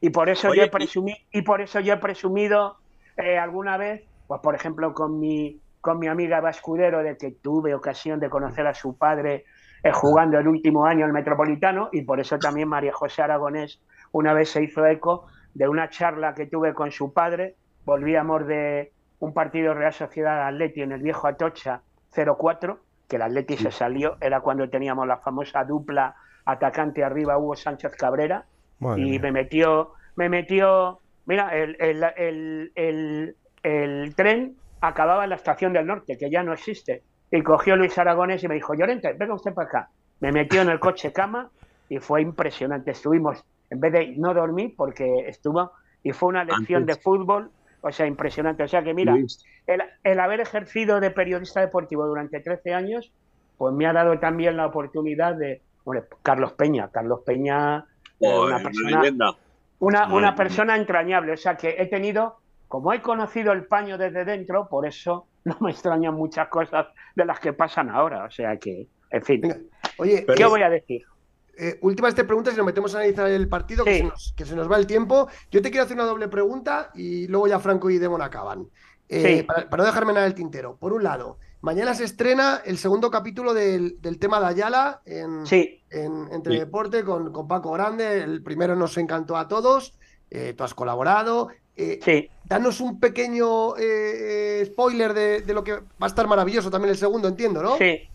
Y por eso Oye, yo he y- presumi- y por eso yo he presumido eh, alguna vez, pues por ejemplo con mi con mi amiga Eva Escudero, de que tuve ocasión de conocer a su padre eh, jugando el último año el Metropolitano, y por eso también María José Aragonés una vez se hizo eco de una charla que tuve con su padre. Volvíamos de un partido Real Sociedad Atleti en el viejo Atocha 0-4, que el Atleti se salió, era cuando teníamos la famosa dupla atacante arriba Hugo Sánchez Cabrera, Madre y mía. me metió, me metió, mira, el, el, el, el- tren acababa en la estación del norte, que ya no existe, y cogió Luis Aragones y me dijo, Llorente, venga usted para acá. Me metió en el coche cama y fue impresionante. Estuvimos, en vez de no dormir, porque estuvo, y fue una lección Antes. de fútbol, o sea, impresionante. O sea que mira, el, el haber ejercido de periodista deportivo durante 13 años, pues me ha dado también la oportunidad de, hombre, Carlos Peña, Carlos Peña, eh, una una persona, una, persona entrañable. O sea que he tenido, como he conocido el paño desde dentro, por eso no me extrañan muchas cosas de las que pasan ahora. O sea que, en fin, Venga, Oye, ¿qué eh, voy a decir? Eh, últimas tres preguntas y nos metemos a analizar el partido, que, se nos, que se nos va el tiempo. Yo te quiero hacer una doble pregunta y luego ya Franco y Demon acaban. Eh, Sí. para, para no dejarme nada del tintero. Por un lado, mañana se estrena el segundo capítulo del, del tema de Ayala en, Sí, en Entre Sí. Deporte con, con Paco Grande. El primero nos encantó a todos. eh, tú has colaborado. Eh, sí. danos un pequeño spoiler de, de lo que va a estar maravilloso también el segundo, entiendo, ¿no? Sí,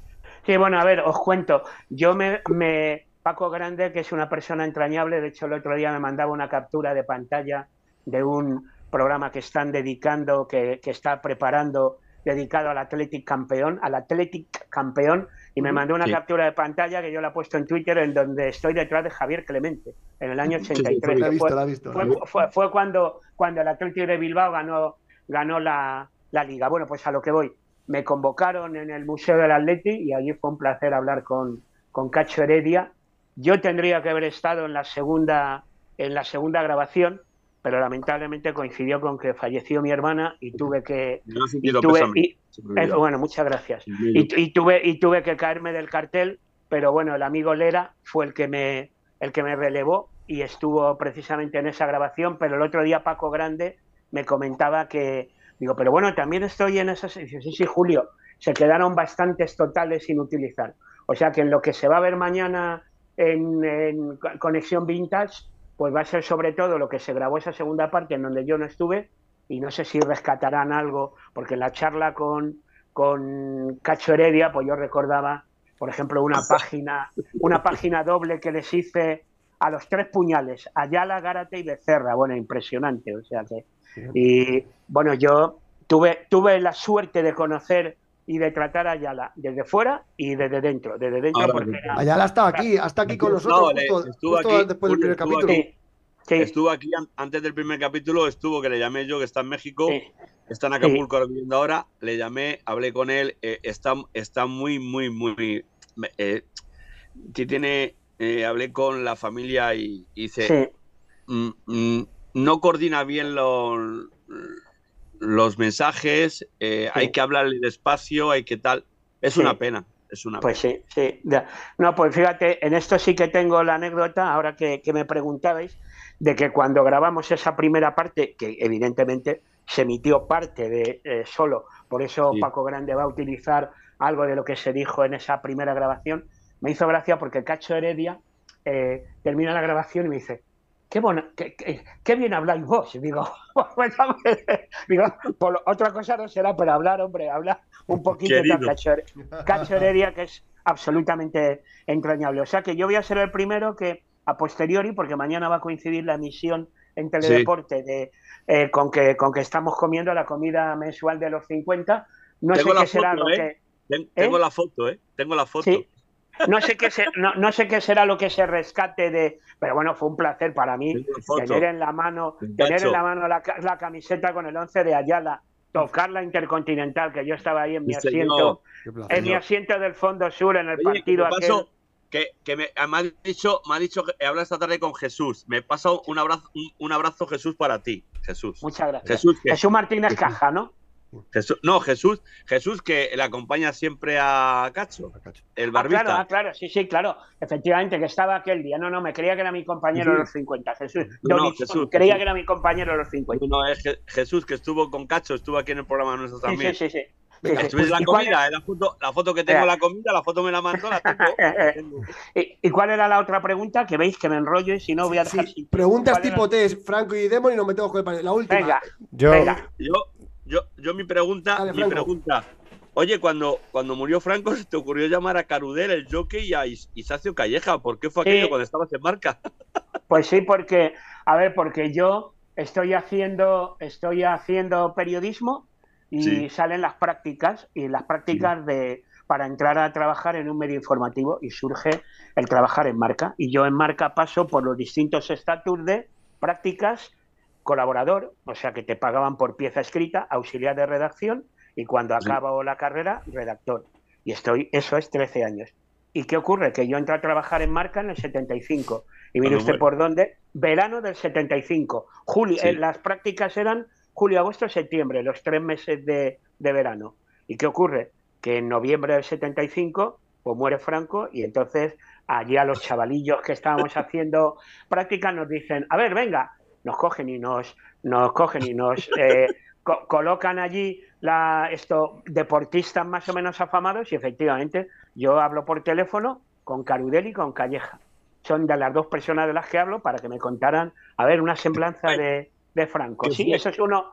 sí, bueno, a ver, os cuento. Yo me, me- Paco Grande, que es una persona entrañable, de hecho el otro día me mandaba una captura de pantalla de un programa que están dedicando, que, que está preparando, dedicado al Athletic Campeón, al Athletic Campeón, y me mandó una Sí. captura de pantalla que yo la he puesto en Twitter, en donde estoy detrás de Javier Clemente, en el año sí, 83. La he que visto, fue- la he visto. fue, fue- fue cuando, cuando el Atlético de Bilbao ganó, ganó la, la liga. Bueno, pues a lo que voy. Me convocaron en el Museo del Atleti y allí fue un placer hablar con, con Cacho Heredia. Yo tendría que haber estado en la segunda, en la segunda grabación, pero lamentablemente coincidió con que falleció mi hermana y tuve que. Y tuve- y- eh, bueno, muchas gracias. Y, y tuve, y tuve que caerme del cartel, pero bueno, el amigo Lera fue el que me, el que me relevó y estuvo precisamente en esa grabación, pero el otro día Paco Grande me comentaba que, digo, pero bueno, también estoy en esas, dice, sí, sí, Julio, se quedaron bastantes totales sin utilizar. O sea que en lo que se va a ver mañana en, en Conexión Vintage, pues va a ser sobre todo lo que se grabó esa segunda parte en donde yo no estuve, y no sé si rescatarán algo, porque en la charla con, con Cacho Heredia, pues yo recordaba, por ejemplo, una página, una página doble que les hice a los tres puñales, Ayala, Gárate y Becerra. Bueno, impresionante. O sea que. Y bueno, yo tuve, tuve la suerte de conocer y de tratar a Ayala desde fuera y desde dentro. Desde dentro, Ahora, porque era. Ayala está aquí, hasta aquí con No, nosotros, justo, estuvo justo aquí, después del primer estuvo capítulo. Sí, Estuvo aquí an- antes del primer capítulo, estuvo que le llamé yo, que está en México, sí. está en Acapulco ahora viviendo ahora, le llamé, hablé con él, eh, está, está muy, muy, muy... eh, tiene, eh, hablé con la familia y, y dice, sí. mm, mm, no coordina bien los, los mensajes, eh, Sí. hay que hablarle despacio, hay que tal. Es Sí. una pena, es una Pues pena. sí, sí. Ya. No, pues fíjate, en esto sí que tengo la anécdota, ahora que, que me preguntabais, de que cuando grabamos esa primera parte, que evidentemente se emitió parte de eh, solo, por eso Sí. Paco Grande va a utilizar algo de lo que se dijo en esa primera grabación, me hizo gracia porque Cacho Heredia eh, termina la grabación y me dice, qué, bueno, qué, qué- qué bien habláis vos. Digo, pues, digo, por otra cosa no será, pero hablar, hombre, hablar un poquito de Querido. cachore- cachorería que es absolutamente entrañable. O sea que yo voy a ser el primero que, a posteriori, porque mañana va a coincidir la emisión en Teledeporte de, eh, con, que, con que estamos comiendo la comida mensual de los 50, no Tengo sé qué será foto, lo ¿eh? que... Ten- Tengo ¿Eh? la foto, ¿eh? Tengo la foto. Sí. No sé qué se- no, no sé qué será lo que se rescate de, pero bueno, fue un placer para mí tener en la mano, tener en la mano la, la camiseta con el 11 de Ayala, tocar la Intercontinental, que yo estaba ahí en mi Sí, asiento, en mi asiento del Fondo Sur en el Oye, partido aquel. que, que me, me ha dicho, me ha dicho que he hablado esta tarde con Jesús. Me pasa un abrazo, un, un abrazo Jesús para ti, Jesús. Muchas gracias. Jesús, Jesús Martínez Jesús. Caja, ¿no? Jesús- no, Jesús, Jesús que le acompaña siempre a Cacho, el Ah, barbista. claro, ah, claro, sí, sí, claro. Efectivamente, que estaba aquel día. No, no, me creía que era mi compañero de los 50. Jesús, No, Jesús, creía Jesús. que era mi compañero de los 50. No, es Je- Jesús que estuvo con Cacho, estuvo aquí en el programa nuestro también. sí, sí. sí. Sí, la ¿Y cuál- comida, eh, la foto, la foto que tengo en la comida, la foto me la mandó, la tengo. ¿Y, y cuál era la otra pregunta? Que veis que me enrollo y si no voy a dejar Sí, sin- preguntas ¿Cuál era? tipo test, Franco y Demon y nos metemos con el panel. La última. Venga, Yo, venga. Yo, yo, yo mi pregunta, Dale, mi pregunta. Oye, cuando, cuando murió Franco, ¿se te ocurrió llamar a Carudel, el jockey, y a Is- Isacio Calleja? ¿Por qué fue Sí. aquello cuando estabas en marca? Pues sí, porque, a ver, porque yo estoy haciendo, estoy haciendo periodismo y Sí. salen las prácticas y las prácticas de para entrar a trabajar en un medio informativo y surge el trabajar en marca. Y yo en marca paso por los distintos estatus de prácticas, colaborador, o sea que te pagaban por pieza escrita, auxiliar de redacción y cuando Sí. acabo la carrera, redactor. Y estoy, eso es 13 años. ¿Y qué ocurre? Que yo entré a trabajar en marca en el 75. Y mire Cuando usted por dónde. Verano del 75. Julio, Sí. eh, las prácticas eran julio, agosto, septiembre, los tres meses de, de verano. ¿Y qué ocurre? Que en noviembre del 75 pues muere Franco y entonces allí a los chavalillos que estábamos haciendo prácticas nos dicen, a ver, venga, nos cogen y nos, nos cogen y nos eh, co- colocan allí la, deportistas más o menos afamados y efectivamente yo hablo por teléfono con Carudel y con Calleja. Son de las dos personas de las que hablo para que me contaran, a ver, una semblanza de, de Franco. ¿Qué Sí, eso es uno.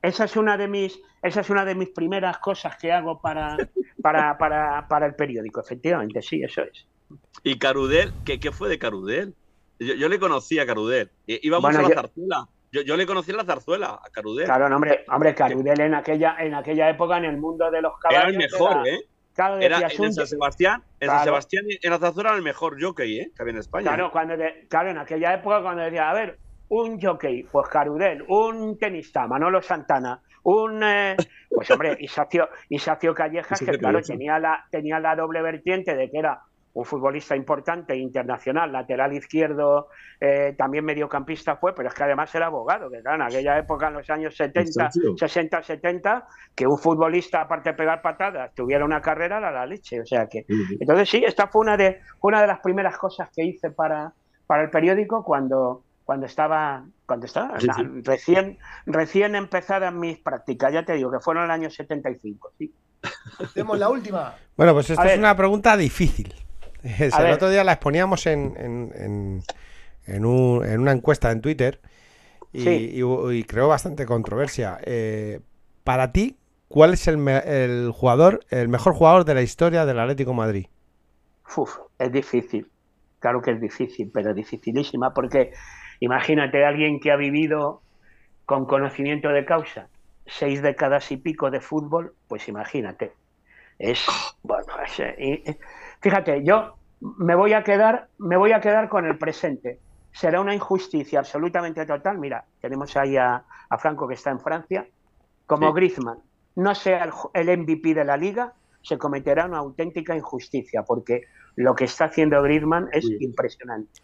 Esa es una de mis, esa es una de mis primeras cosas que hago para, para, para, para el periódico, efectivamente, sí, eso es. Y Carudel, ¿qué, qué fue de Carudel? Yo, yo le conocí a Carudel. I- Íbamos Bueno, a la zarzuela. Yo, yo le conocí en la zarzuela, a Carudel. Claro, no, hombre, hombre, Carudel en aquella, en aquella época en el mundo de los era caballos. el mejor, era- ¿eh? Claro, Era en San Sebastián, en San. Sebastián en la zarzuela era el mejor jockey, ¿eh? Que había en España. Claro, ¿eh? cuando de- claro, en aquella época cuando decía, a ver, un jockey, pues Carudel, un tenista, Manolo Santana, un eh, pues hombre, Isacio, Isacio Callejas, que claro, tenía la, tenía la doble vertiente de que era un futbolista importante, internacional, lateral izquierdo, eh, también mediocampista fue, pero es que además era abogado, que claro, en aquella época, en los años 70, Isacio. 60, 70, que un futbolista, aparte de pegar patadas, tuviera una carrera, era la leche. O sea que entonces sí, esta fue una de una de las primeras cosas que hice para, para el periódico cuando cuando estaba cuando estaba Sí, recién recién empezadas mis prácticas, ya te digo que fueron en el año 75, sí. Tenemos la última. Bueno, pues esta A es ver. una pregunta difícil. El ver. otro día la exponíamos en, en, en- en un- en una encuesta en Twitter y, Sí. y hu- y creó bastante controversia. Eh, para ti, ¿cuál es el, me- el jugador, el mejor jugador de la historia del Atlético de Madrid? Uf, es difícil. Claro que es difícil, pero dificilísima porque imagínate a alguien que ha vivido con conocimiento de causa seis décadas y pico de fútbol, pues imagínate. Es bueno, es, eh, y- fíjate, yo me voy a quedar, me voy a quedar con el presente. Será una injusticia absolutamente total. Mira, tenemos ahí a, a Franco que está en Francia, como Sí. Griezmann no sea el, MVP de la liga, se cometerá una auténtica injusticia, porque lo que está haciendo Griezmann es Sí. impresionante.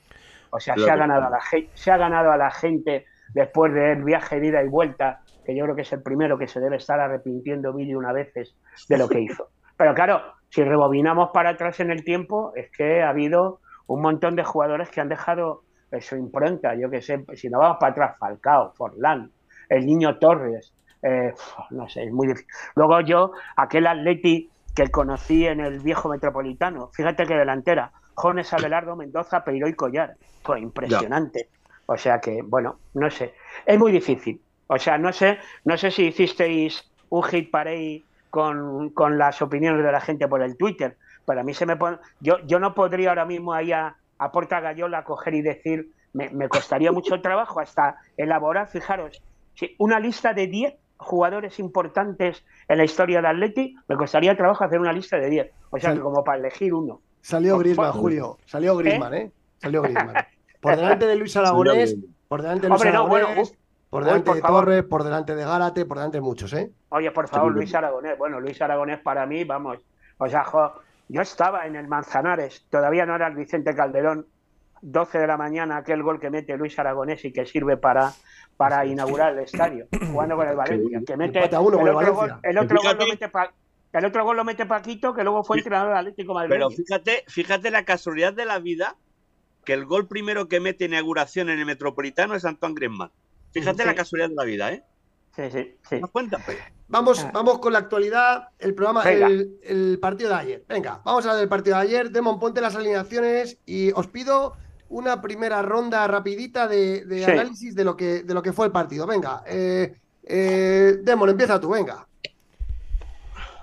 O sea, Claro. se ha ganado a la gente, se ha ganado a la gente después del viaje de ida y vuelta, que yo creo que es el primero que se debe estar arrepintiendo mil y una veces de lo que hizo. Pero claro, si rebobinamos para atrás en el tiempo, es que ha habido un montón de jugadores que han dejado su impronta. Yo que sé, si no vamos para atrás, Falcao, Forlán, el niño Torres, eh, no sé, es muy difícil. Luego yo, aquel Atleti que conocí en el viejo metropolitano, fíjate que delantera, Jones, Abelardo, Mendoza, Peiro y Collar. Pues impresionante. O sea que, bueno, no sé. Es muy difícil. O sea, no sé, no sé si hicisteis un hit parade con, con las opiniones de la gente por el Twitter. Pero a mí se me pone. Yo, yo no podría ahora mismo ahí a, a Porta Gallola coger y decir. Me, me costaría mucho el trabajo hasta elaborar, fijaros, si una lista de 10 jugadores importantes en la historia de Atleti, me costaría el trabajo hacer una lista de 10. O sea, Sal- que como para elegir uno. Salió Grisman. Julio. Salió Grisman, ¿eh? Salió Grisman. Por delante de Luis Aragonés, por delante de Luis Hombre, no, bueno, por delante por de favor. Torres, por delante de Gárate, por delante de muchos, ¿eh? Oye, por favor, Luis Aragonés. Bueno, Luis Aragonés para mí, vamos. O sea, jo, yo estaba en el Manzanares, todavía no era el Vicente Calderón, 12 de la mañana, aquel gol que mete Luis Aragonés y que sirve para, para inaugurar el estadio, jugando con el Valencia. Que mete el otro Valencia. gol, el otro gol lo mete el otro gol lo mete Paquito, que luego fue entrenador del Atlético de Pero Madrid. fíjate, fíjate la casualidad de la vida que el gol primero que mete inauguración en el Metropolitano es Antoine Griezmann. Fíjate Sí. la casualidad de la vida, ¿eh? Sí, sí, sí. ¿Te das cuenta? Vamos, Ah. vamos con la actualidad, el programa, el, el partido de ayer. Venga, vamos a hablar del partido de ayer. Demon, ponte las alineaciones y os pido una primera ronda rapidita de, de Sí. análisis de lo, que, de lo que fue el partido. Venga, eh, eh, Demon, empieza tú, venga.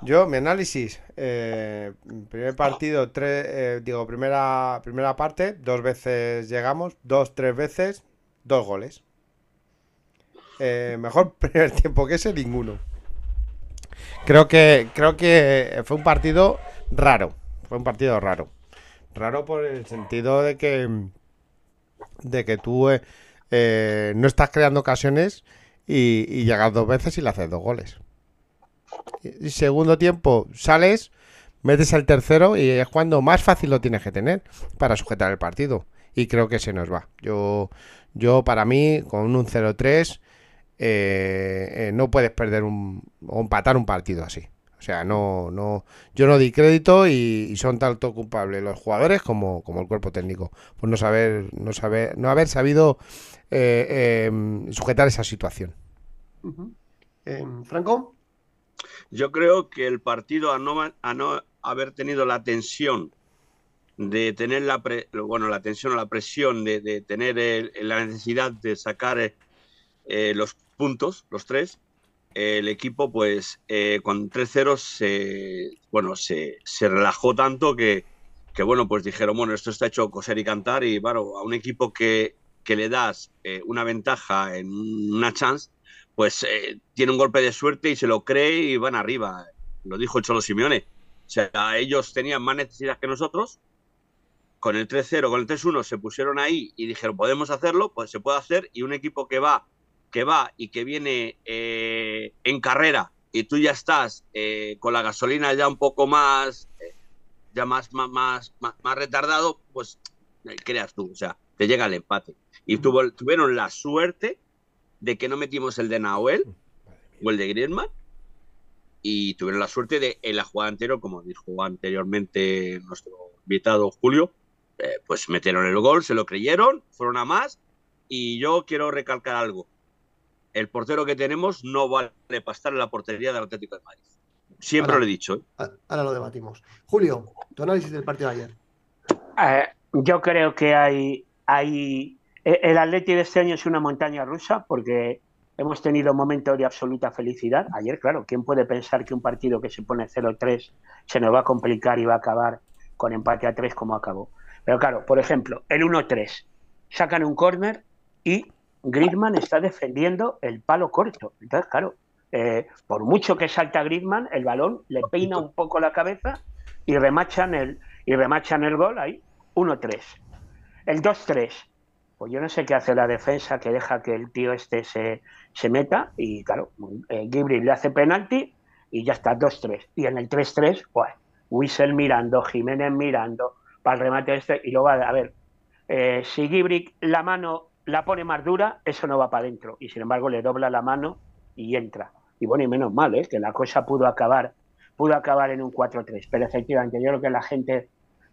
Yo, mi análisis. eh, primer partido, tres, eh, digo, primera, primera parte, dos veces llegamos, dos, tres veces, dos goles. Eh, mejor primer tiempo que ese, ninguno. Creo que, creo que fue un partido raro. Fue un partido raro. Raro por el sentido de que, de que tú eh, eh, no estás creando ocasiones y, llegas dos veces y le haces dos goles. Segundo tiempo sales, metes el tercero y es cuando más fácil lo tienes que tener para sujetar el partido. Y creo que se nos va. Yo, yo para mí, con un 0-3, eh, eh, no puedes perder un, o empatar un partido así. O sea, no, no, yo no di crédito y, y son tanto culpables los jugadores como, como el cuerpo técnico. Por no saber, no saber, no haber sabido eh, eh, sujetar esa situación. Eh, Franco, Yo creo que el partido, a no, a no haber tenido la tensión de tener la, pre- bueno, la tensión o la presión de, de tener el- la necesidad de sacar eh, los puntos, los tres, el equipo, pues, eh, con 3-0 se, bueno, se, se relajó tanto que, que, bueno, pues dijeron, bueno, esto está hecho coser y cantar y, bueno, a un equipo que, que le das eh, una ventaja en una chance, pues eh, tiene un golpe de suerte y se lo cree y van arriba. Lo dijo el Cholo Simeone. O sea, ellos tenían más necesidad que nosotros. Con el 3-0, con el 3-1 se pusieron ahí y dijeron, podemos hacerlo, pues se puede hacer. Y un equipo que va, que va y que viene eh, en carrera y tú ya estás eh, con la gasolina ya un poco más, eh, ya más, más, más, más, retardado, pues eh, creas tú, o sea, te llega el empate. Y tuvo, tuvieron la suerte de que no metimos el de Nahuel o el de Griezmann y tuvieron la suerte de en la jugada anterior, como dijo anteriormente nuestro invitado Julio, eh, pues metieron el gol, se lo creyeron, fueron a más y yo quiero recalcar algo. El portero que tenemos no vale para estar en la portería del Atlético de Madrid. Siempre Ahora. lo he dicho. ¿eh? ahora lo debatimos. Julio, tu análisis del partido de ayer. Eh, yo creo que hay, hay eh, el Atleti de este año es una montaña rusa porque hemos tenido momentos de absoluta felicidad. Ayer, claro, ¿quién puede pensar que un partido que se pone 0-3 se nos va a complicar y va a acabar con empate a 3 como acabó? Pero claro, por ejemplo, el 1-3 sacan un córner y Griezmann está defendiendo el palo corto. Entonces, claro, eh, por mucho que salta Griezmann, el balón le peina un poco la cabeza y remachan el, y remachan el gol ahí, 1-3. El 2-3, pues yo no sé qué hace la defensa que deja que el tío este se, se meta y claro, eh, Gibri le hace penalti y ya está, 2-3. Y en el 3-3, pues, Wissel mirando, Jiménez mirando para el remate este y luego, a ver, eh, si Gibri la mano la pone más dura, eso no va para adentro y sin embargo le dobla la mano y entra. Y bueno, y menos mal, ¿eh? que la cosa pudo acabar pudo acabar en un 4-3. Pero efectivamente, yo creo que la gente,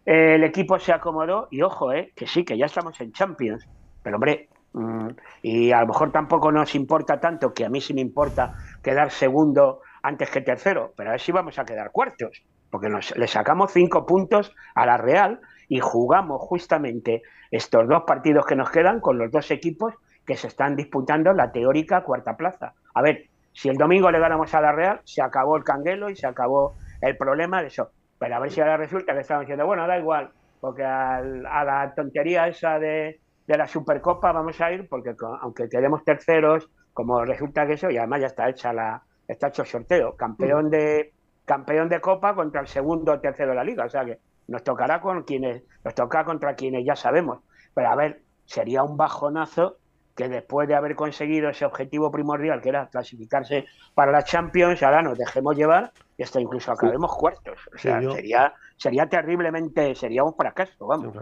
eh, el equipo se acomodó y ojo, eh, que sí, que ya estamos en Champions. Pero hombre, mm, y a lo mejor tampoco nos importa tanto, que a mí sí me importa quedar segundo antes que tercero, pero a ver si vamos a quedar cuartos, porque nos, le sacamos cinco puntos a la Real y jugamos justamente estos dos partidos que nos quedan con los dos equipos que se están disputando la teórica cuarta plaza. A ver, si el domingo le ganamos a la Real, se acabó el canguelo y se acabó el problema de eso. Pero a ver si ahora resulta que estamos diciendo, bueno, da igual, porque a la tontería esa de, la Supercopa vamos a ir, porque aunque queremos terceros, como resulta que eso, y además ya está hecha la, está hecho el sorteo, campeón de campeón de Copa contra el segundo o tercero de la liga, o sea que nos tocará con quienes, nos toca contra quienes ya sabemos. Pero a ver, sería un bajonazo que después de haber conseguido ese objetivo primordial, que era clasificarse para la Champions, ahora nos dejemos llevar y hasta incluso acabemos cuartos. O sea, sería, sería terriblemente, sería un fracaso, vamos.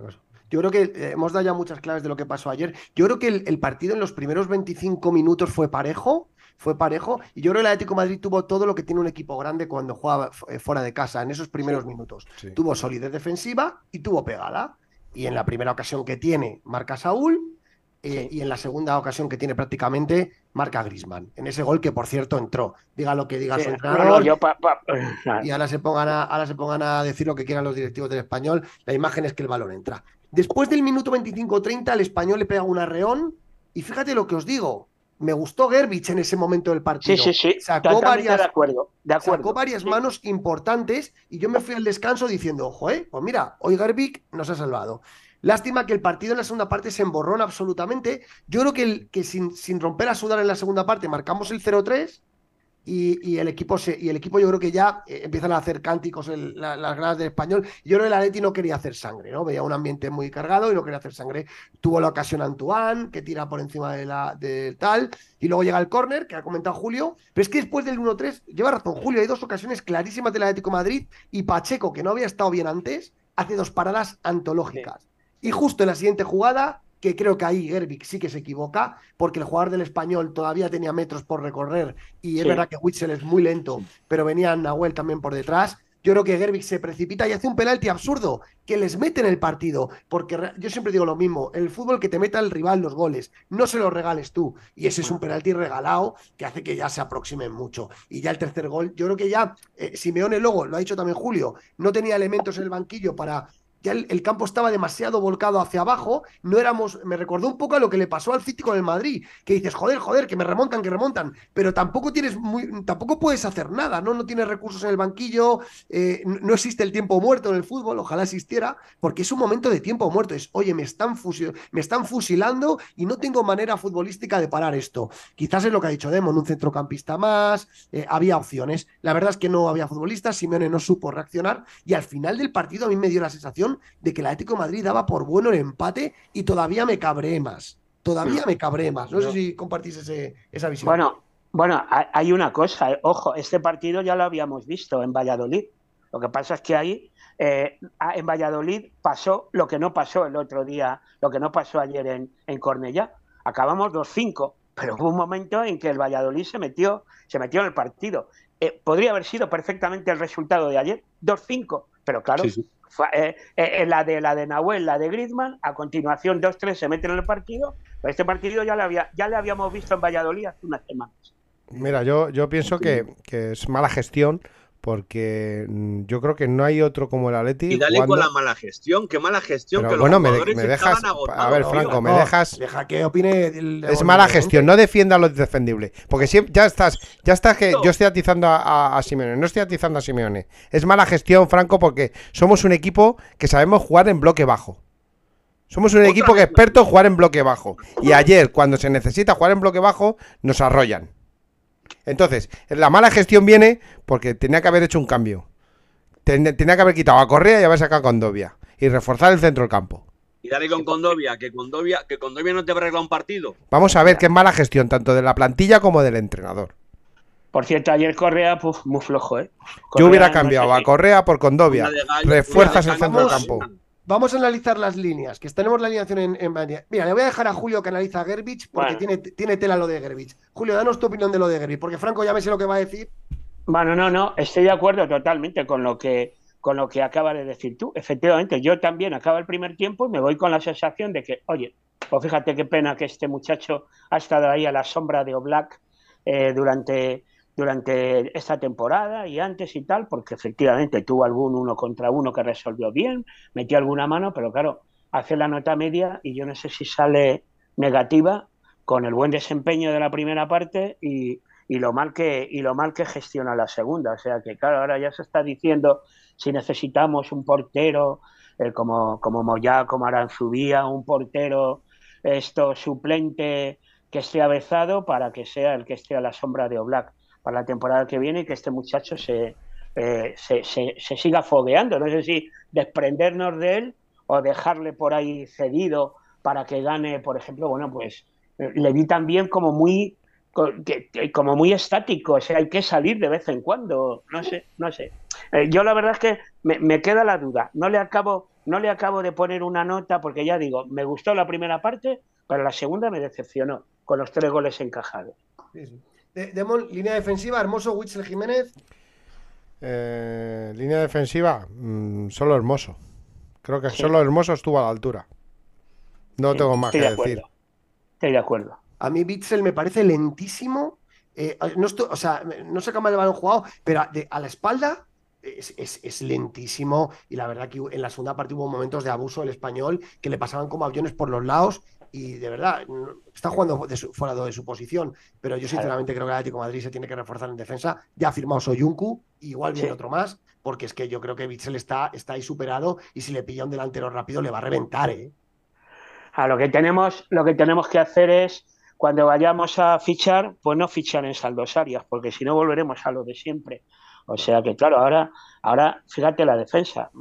Yo creo que eh, hemos dado ya muchas claves de lo que pasó ayer. Yo creo que el, partido en los primeros 25 minutos fue parejo, fue parejo, y yo creo que el Atlético Madrid tuvo todo lo que tiene un equipo grande cuando juega eh, fuera de casa, en esos primeros minutos. Tuvo solidez defensiva y tuvo pegada. Y en la primera ocasión que tiene, marca Saúl, eh, y en la segunda ocasión que tiene prácticamente, marca Grisman. En ese gol que, por cierto, entró. Diga lo que diga su entrenador. y ahora se, pongan a, ahora se pongan a decir lo que quieran los directivos del español. La imagen es que el balón entra. Después del minuto 25-30, el español le pega un arreón. Y fíjate lo que os digo. Me gustó Gerbich en ese momento del partido. Sí, sí, sí. Sacó varias, de acuerdo, de acuerdo. Sacó varias manos importantes y yo me fui al descanso diciendo, ojo, eh, pues mira, hoy Gerbich nos ha salvado. Lástima que el partido en la segunda parte se emborrona absolutamente. Yo creo que, el, que sin, sin, romper a sudar en la segunda parte marcamos el 0-3 y, el equipo se, y el equipo yo creo que ya eh, empiezan a hacer cánticos en las gradas del español. Yo creo que el Atleti no quería hacer sangre, ¿no? Veía un ambiente muy cargado y no quería hacer sangre. Tuvo la ocasión Antoine, que tira por encima de la del tal, y luego llega el córner, que ha comentado Julio. Pero es que después del 1-3, lleva razón Julio, hay dos ocasiones clarísimas del Atlético Madrid y Pacheco, que no había estado bien antes, hace dos paradas antológicas. Y justo en la siguiente jugada, que creo que ahí Gerbic sí que se equivoca, porque el jugador del español todavía tenía metros por recorrer y es verdad que Witzel es muy lento, pero venía Nahuel también por detrás. Yo creo que Gerbic se precipita y hace un penalti absurdo que les mete en el partido. Porque yo siempre digo lo mismo: el fútbol que te meta el rival los goles, no se los regales tú. Y ese es un penalti regalado que hace que ya se aproximen mucho. Y ya el tercer gol, yo creo que ya eh, Simeone luego, lo ha dicho también Julio, no tenía elementos en el banquillo para ya el, campo estaba demasiado volcado hacia abajo, no éramos, me recordó un poco a lo que le pasó al City con el Madrid, que dices, joder, joder, que me remontan, que remontan, pero tampoco tienes muy, tampoco puedes hacer nada, ¿no? No tienes recursos en el banquillo, eh, no existe el tiempo muerto en el fútbol, ojalá existiera, porque es un momento de tiempo muerto, es, oye, me están, me están fusilando y no tengo manera futbolística de parar esto. Quizás es lo que ha dicho Demon, un centrocampista más, eh, había opciones, la verdad es que no había futbolistas, Simeone no supo reaccionar y al final del partido a mí me dio la sensación de que el Atlético de Madrid daba por bueno el empate y todavía me cabré más. Todavía me cabré más. No sé si compartís esa visión. Bueno, bueno, hay una cosa, eh, ojo, este partido ya lo habíamos visto en Valladolid. Lo que pasa es que ahí eh, en Valladolid pasó lo que no pasó el otro día, lo que no pasó ayer en, en Cornellá. Acabamos 2-5, pero hubo un momento en que el Valladolid se metió, se metió en el partido. Eh, podría haber sido perfectamente el resultado de ayer, 2-5, pero claro, eh, eh, la de la de Nahuel, la de Griezmann, a continuación 2-3 se meten en el partido, pero este partido ya le, había, ya le habíamos visto en Valladolid hace unas semanas. Mira, yo, yo pienso que, que es mala gestión porque mm, yo creo que no hay otro como el Atleti. Y dale con la mala gestión, qué mala gestión. que bueno, me, dejas. A ver, Franco, me dejas. Deja que opine. es mala gestión, no defienda lo defendible. Porque siempre, ya estás, ya estás que yo estoy atizando a, a, Simeone, no estoy atizando a Simeone. Es mala gestión, Franco, porque somos un equipo que sabemos jugar en bloque bajo. Somos un equipo que es experto en jugar en bloque bajo. Y ayer, cuando se necesita jugar en bloque bajo, nos arrollan. Entonces, la mala gestión viene porque tenía que haber hecho un cambio. tenía que haber quitado a Correa y haber sacado a Condovia. Y reforzar el centro del campo. Y dale con Condovia, que Condovia, que Condovia no te arregla un partido. Vamos a ver qué es mala gestión, tanto de la plantilla como del entrenador. Por cierto, ayer Correa, pues, muy flojo, ¿eh? Yo hubiera cambiado a Correa por Condovia. Refuerzas el centro del campo. Vamos a analizar las líneas, que tenemos la alineación en, en Mira, le voy a dejar a Julio que analiza a Gerbich porque tiene, tiene tela lo de Gerbich. Julio, danos tu opinión de lo de Gerbich, porque Franco ya me sé lo que va a decir. Bueno, no, no, estoy de acuerdo totalmente con lo que con lo que acaba de decir tú. Efectivamente, yo también acaba el primer tiempo y me voy con la sensación de que, oye, pues fíjate qué pena que este muchacho ha estado ahí a la sombra de Oblak eh, durante durante esta temporada y antes y tal, porque efectivamente tuvo algún uno contra uno que resolvió bien, metió alguna mano, pero claro, hace la nota media y yo no sé si sale negativa con el buen desempeño de la primera parte y, y lo mal que y lo mal que gestiona la segunda. O sea que claro, ahora ya se está diciendo si necesitamos un portero eh, como, como Moyá, como Aranzubía, un portero esto suplente que esté avezado para que sea el que esté a la sombra de Oblak para la temporada que viene y que este muchacho se, eh, se, se, siga fogueando. No sé si desprendernos de él o dejarle por ahí cedido para que gane, por ejemplo, bueno, pues eh, le vi también como muy como muy estático, o sea, hay que salir de vez en cuando, no sé, no sé. Eh, yo la verdad es que me, me, queda la duda, no le acabo, no le acabo de poner una nota porque ya digo, me gustó la primera parte, pero la segunda me decepcionó con los tres goles encajados. Sí, sí. De, Demon, línea defensiva, Hermoso, Witzel Jiménez. Eh, línea defensiva, mmm, solo Hermoso. Creo que sí. solo Hermoso estuvo a la altura. No sí, tengo más que de decir. Estoy de acuerdo. A mí Bitzel me parece lentísimo. Eh, no estoy, o sea, no sé cómo el balón jugado, pero a, de, a la espalda es, es, es, lentísimo. Y la verdad que en la segunda parte hubo momentos de abuso del español que le pasaban como aviones por los lados. Y de verdad, está jugando de su, fuera de su posición. Pero yo sinceramente creo que el Atlético de Madrid se tiene que reforzar en defensa. Ya ha firmado Soyuncu, igual viene sí. otro más, porque es que yo creo que Bitzel está, está ahí superado y si le pilla un delantero rápido le va a reventar, ¿eh? A lo que tenemos, lo que tenemos que hacer es cuando vayamos a fichar, pues no fichar en saldos áreas, porque si no volveremos a lo de siempre. O sea que, claro, ahora, ahora fíjate la defensa.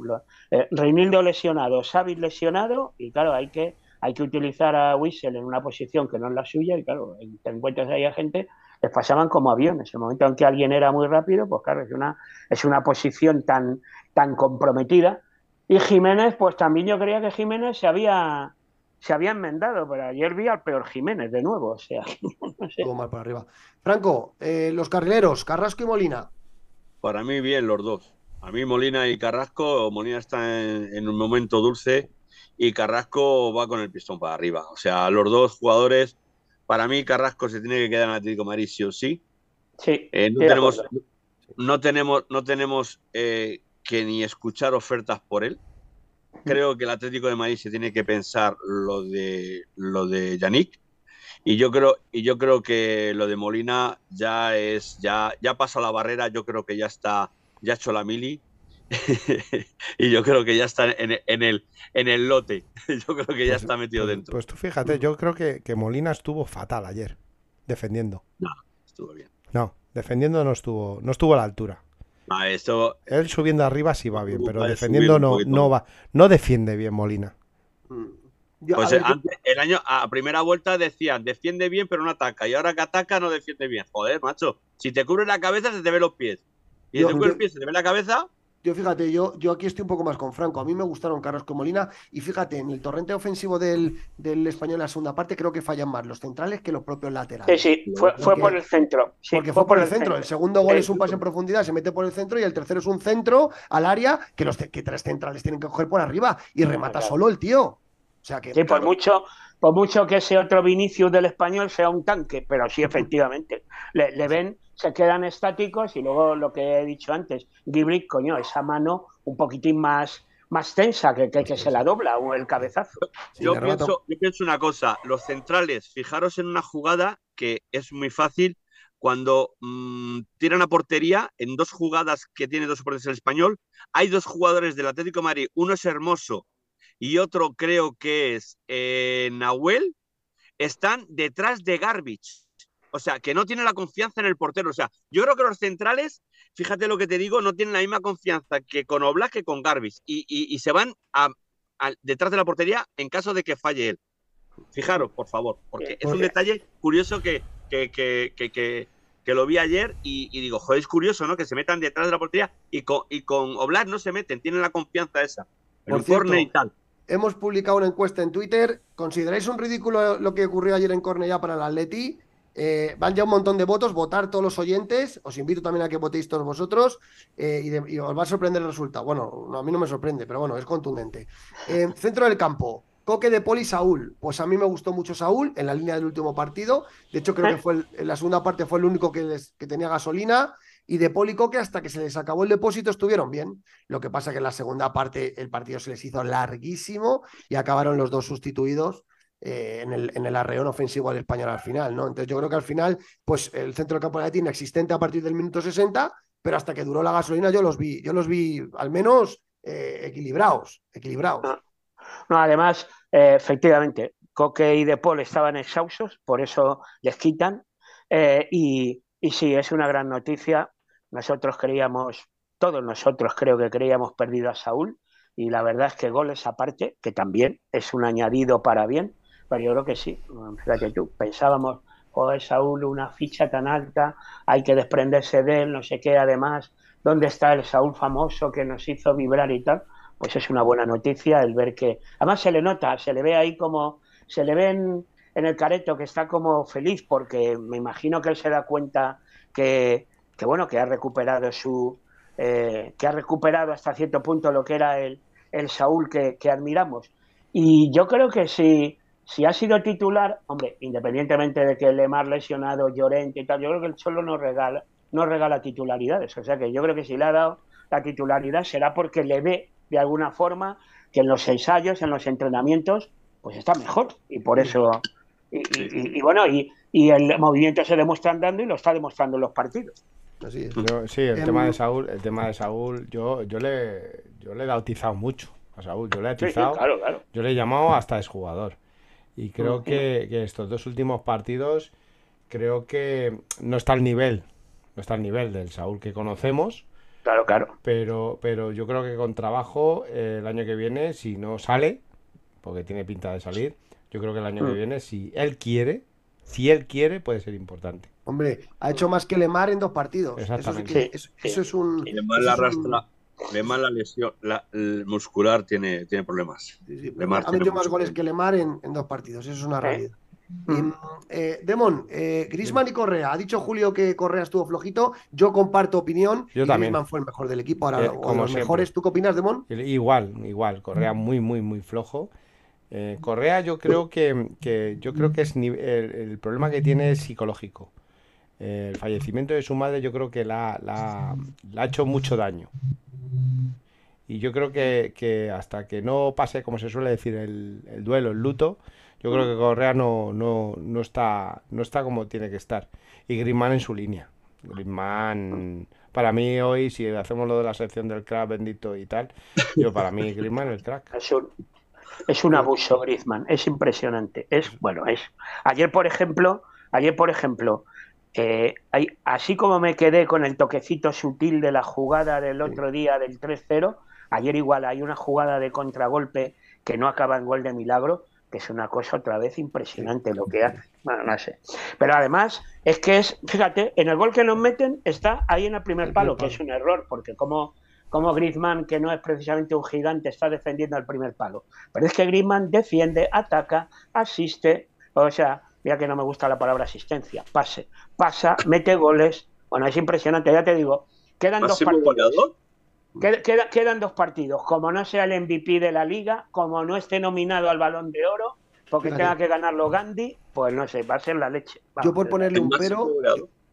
Eh, Reinildo lesionado, Xavi lesionado, y claro, hay que, hay que utilizar a Wissel en una posición que no es la suya, y claro, te encuentras ahí a gente, les pasaban como aviones. El momento en que alguien era muy rápido, pues claro, es una, es una posición tan, tan comprometida. Y Jiménez, pues también yo creía que Jiménez se había, se había enmendado, pero ayer vi al peor Jiménez de nuevo, o sea, no sé. Todo mal para arriba. Franco, eh, los carrileros, Carrasco y Molina. Para mí bien los dos. A mí Molina y Carrasco, Molina está en, en, un momento dulce y Carrasco va con el pistón para arriba. O sea, los dos jugadores, para mí Carrasco se tiene que quedar en Atlético Madrid sí o sí. Sí. Eh, no, tenemos, no, tenemos, no tenemos eh, que ni escuchar ofertas por él creo que el Atlético de Madrid se tiene que pensar lo de lo de Yannick y yo creo y yo creo que lo de Molina ya es ya ya pasa la barrera yo creo que ya está ya ha hecho la mili y yo creo que ya está en, en, el en el lote. Yo creo que ya pues, está metido pues, dentro. pues tú fíjate yo creo que, que Molina estuvo fatal ayer defendiendo. No estuvo bien. No defendiendo no estuvo no estuvo a la altura. Ah, esto... Él subiendo arriba sí va bien, pero defendiendo no, no va, no defiende bien Molina. Yo, pues ver, antes, yo... el año a primera vuelta decían defiende bien pero no ataca y ahora que ataca no defiende bien. Joder, macho, si te cubre la cabeza se te ve los pies. Y si te cubre los pies se te ve la cabeza. Yo fíjate, yo, yo aquí estoy un poco más con Franco. A mí me gustaron Carrasco Molina y fíjate, en el torrente ofensivo del, del español en la segunda parte creo que fallan más los centrales que los propios laterales. Sí, sí, fue, fue por el centro. Sí, porque fue, por, por el, centro. centro. El segundo gol es un pase en profundidad, se mete por el centro y el tercero es un centro al área que los que tres centrales tienen que coger por arriba y remata claro. solo el tío. O sea que, sí, claro. por mucho, por mucho que ese otro Vinicius del español sea un tanque, pero sí, efectivamente, le, le, ven, se quedan estáticos y luego lo que he dicho antes, Gibri, coño, esa mano un poquitín más, más tensa que, que, que se la dobla o el cabezazo. Yo, pienso, yo pienso una cosa, los centrales, fijaros en una jugada que es muy fácil, cuando mmm, tiran a portería, en dos jugadas que tiene dos porteros el español, hay dos jugadores del Atlético de Madrid, uno es hermoso y otro creo que es eh, Nahuel, están detrás de Garbage. O sea, que no tiene la confianza en el portero. O sea, yo creo que los centrales, fíjate lo que te digo, no tienen la misma confianza que con Oblak que con Garbage. Y, y, y se van a, a, detrás de la portería en caso de que falle él. Fijaros, por favor, porque es un detalle curioso que, que, que, que que lo vi ayer y, y, digo, joder, es curioso, ¿no? Que se metan detrás de la portería y con, y con Oblak no se meten, tienen la confianza esa. Por cierto, y tal hemos publicado una encuesta en Twitter. ¿Consideráis un ridículo lo que ocurrió ayer en Cornellá para el Atleti? Eh, van ya un montón de votos, votar todos los oyentes. Os invito también a que votéis todos vosotros eh, y, de, y, os va a sorprender el resultado. Bueno, no, a mí no me sorprende, pero bueno, es contundente. Eh, centro del campo. Coque de Poli Saúl. Pues a mí me gustó mucho Saúl en la línea del último partido. De hecho, creo que fue el- en la segunda parte fue el único que, les- que tenía gasolina. Y de Poli Coque, hasta que se les acabó el depósito, estuvieron bien. Lo que pasa que en la segunda parte el partido se les hizo larguísimo y acabaron los dos sustituidos eh, en, el, en el arreón ofensivo al español al final, ¿no? Entonces yo creo que al final, pues el centro del campo de inexistente a partir del minuto 60, pero hasta que duró la gasolina yo los vi, yo los vi al menos eh, equilibrados, equilibrados. No, además, eh, efectivamente, Coque y De Paul estaban exhaustos, por eso les quitan. Y, y sí, es una gran noticia. Nosotros creíamos, todos nosotros creo que creíamos perdido a Saúl. Y la verdad es que goles aparte, que también es un añadido para bien, pero yo creo que sí. Fíjate tú, pensábamos, joder, Saúl, una ficha tan alta, hay que desprenderse de él, no sé qué, además, ¿dónde está el Saúl famoso que nos hizo vibrar y tal? Pues es una buena noticia el ver que, además se le nota, se le ve ahí como, se le ve en, en el careto que está como feliz, porque me imagino que él se da cuenta que, que bueno, que ha recuperado su, eh, que ha recuperado hasta cierto punto lo que era el, el Saúl que, que admiramos. Y yo creo que si, si ha sido titular, hombre, independientemente de que Lemar lesionado, Llorente y tal, yo creo que el Cholo no regala, no regala titularidades. O sea que yo creo que si le ha dado la titularidad será porque le ve de alguna forma que en los ensayos, en los entrenamientos, pues está mejor. Y por eso, y, y- y bueno, y, y el movimiento se demuestra andando y lo está demostrando en los partidos. Así es. Yo- sí, el Em, tema de Saúl, el tema de Saúl, yo, yo le, yo le he bautizado mucho a Saúl, yo le he Sí, sí, atizado, claro, claro. yo le he llamado hasta exjugador. Y creo Ujú. que, que estos dos últimos partidos, creo que no está al nivel, no está al nivel del Saúl que conocemos, Claro, claro. pero, pero yo creo que con trabajo eh, el año que viene, si no sale, porque tiene pinta de salir, yo creo que el año que Mm. viene, si él quiere, si él quiere, puede ser importante. Hombre, ha hecho más que Lemar en dos partidos. Eso, sí Exactamente. que- Sí, eso- sí. eso es un. Y eso la es un- además la lesión la, el muscular tiene, tiene problemas. Sí, sí, Lemar ha metido más goles que Lemar en, en dos partidos, eso es una realidad. Mm. Y, eh, Demon, eh, Griezmann y Correa. Ha dicho Julio que Correa estuvo flojito. Yo comparto opinión. Yo y también. Griezmann fue el mejor del equipo. Ahora, Eh, como los siempre. mejores. ¿Tú qué opinas, Demon? I- Igual, igual, Correa muy, muy, muy flojo. Eh, Correa yo creo que, que- yo creo que es el, el problema que tiene es psicológico. El fallecimiento de su madre yo creo que la, ha hecho mucho daño. Y yo creo que, hasta que no pase, como se suele decir, el, el duelo, el luto, yo creo que Correa no, no, no está, no está como tiene que estar. Y Griezmann en su línea. Griezmann, para mí hoy, si hacemos lo de la sección del crack bendito y tal, yo para mí Griezmann el crack. Es un, es un abuso, Griezmann. Es impresionante. Es, bueno, es. Ayer, por ejemplo, ayer, por ejemplo, eh, hay- así como me quedé con el toquecito sutil de la jugada del otro día del 3-0, ayer igual hay una jugada de contragolpe que no acaba en gol de milagro, que es una cosa otra vez impresionante lo que hace. Bueno, no sé. Pero además es que es, fíjate, en el gol que nos meten está ahí en el primer palo, que es un error, porque como, como Griezmann, que no es precisamente un gigante, está defendiendo el primer palo. Pero es que Griezmann defiende, ataca, asiste, o sea, mira que no me gusta la palabra asistencia, pase, pasa, mete goles. Bueno, es impresionante, ya te digo, quedan dos partidos. Qued- quedan dos partidos. Como no sea el MVP de la liga, como no esté nominado al balón de oro, porque tenga que ganarlo Gandhi, pues no sé, va a ser la leche. Yo por ponerle un pero,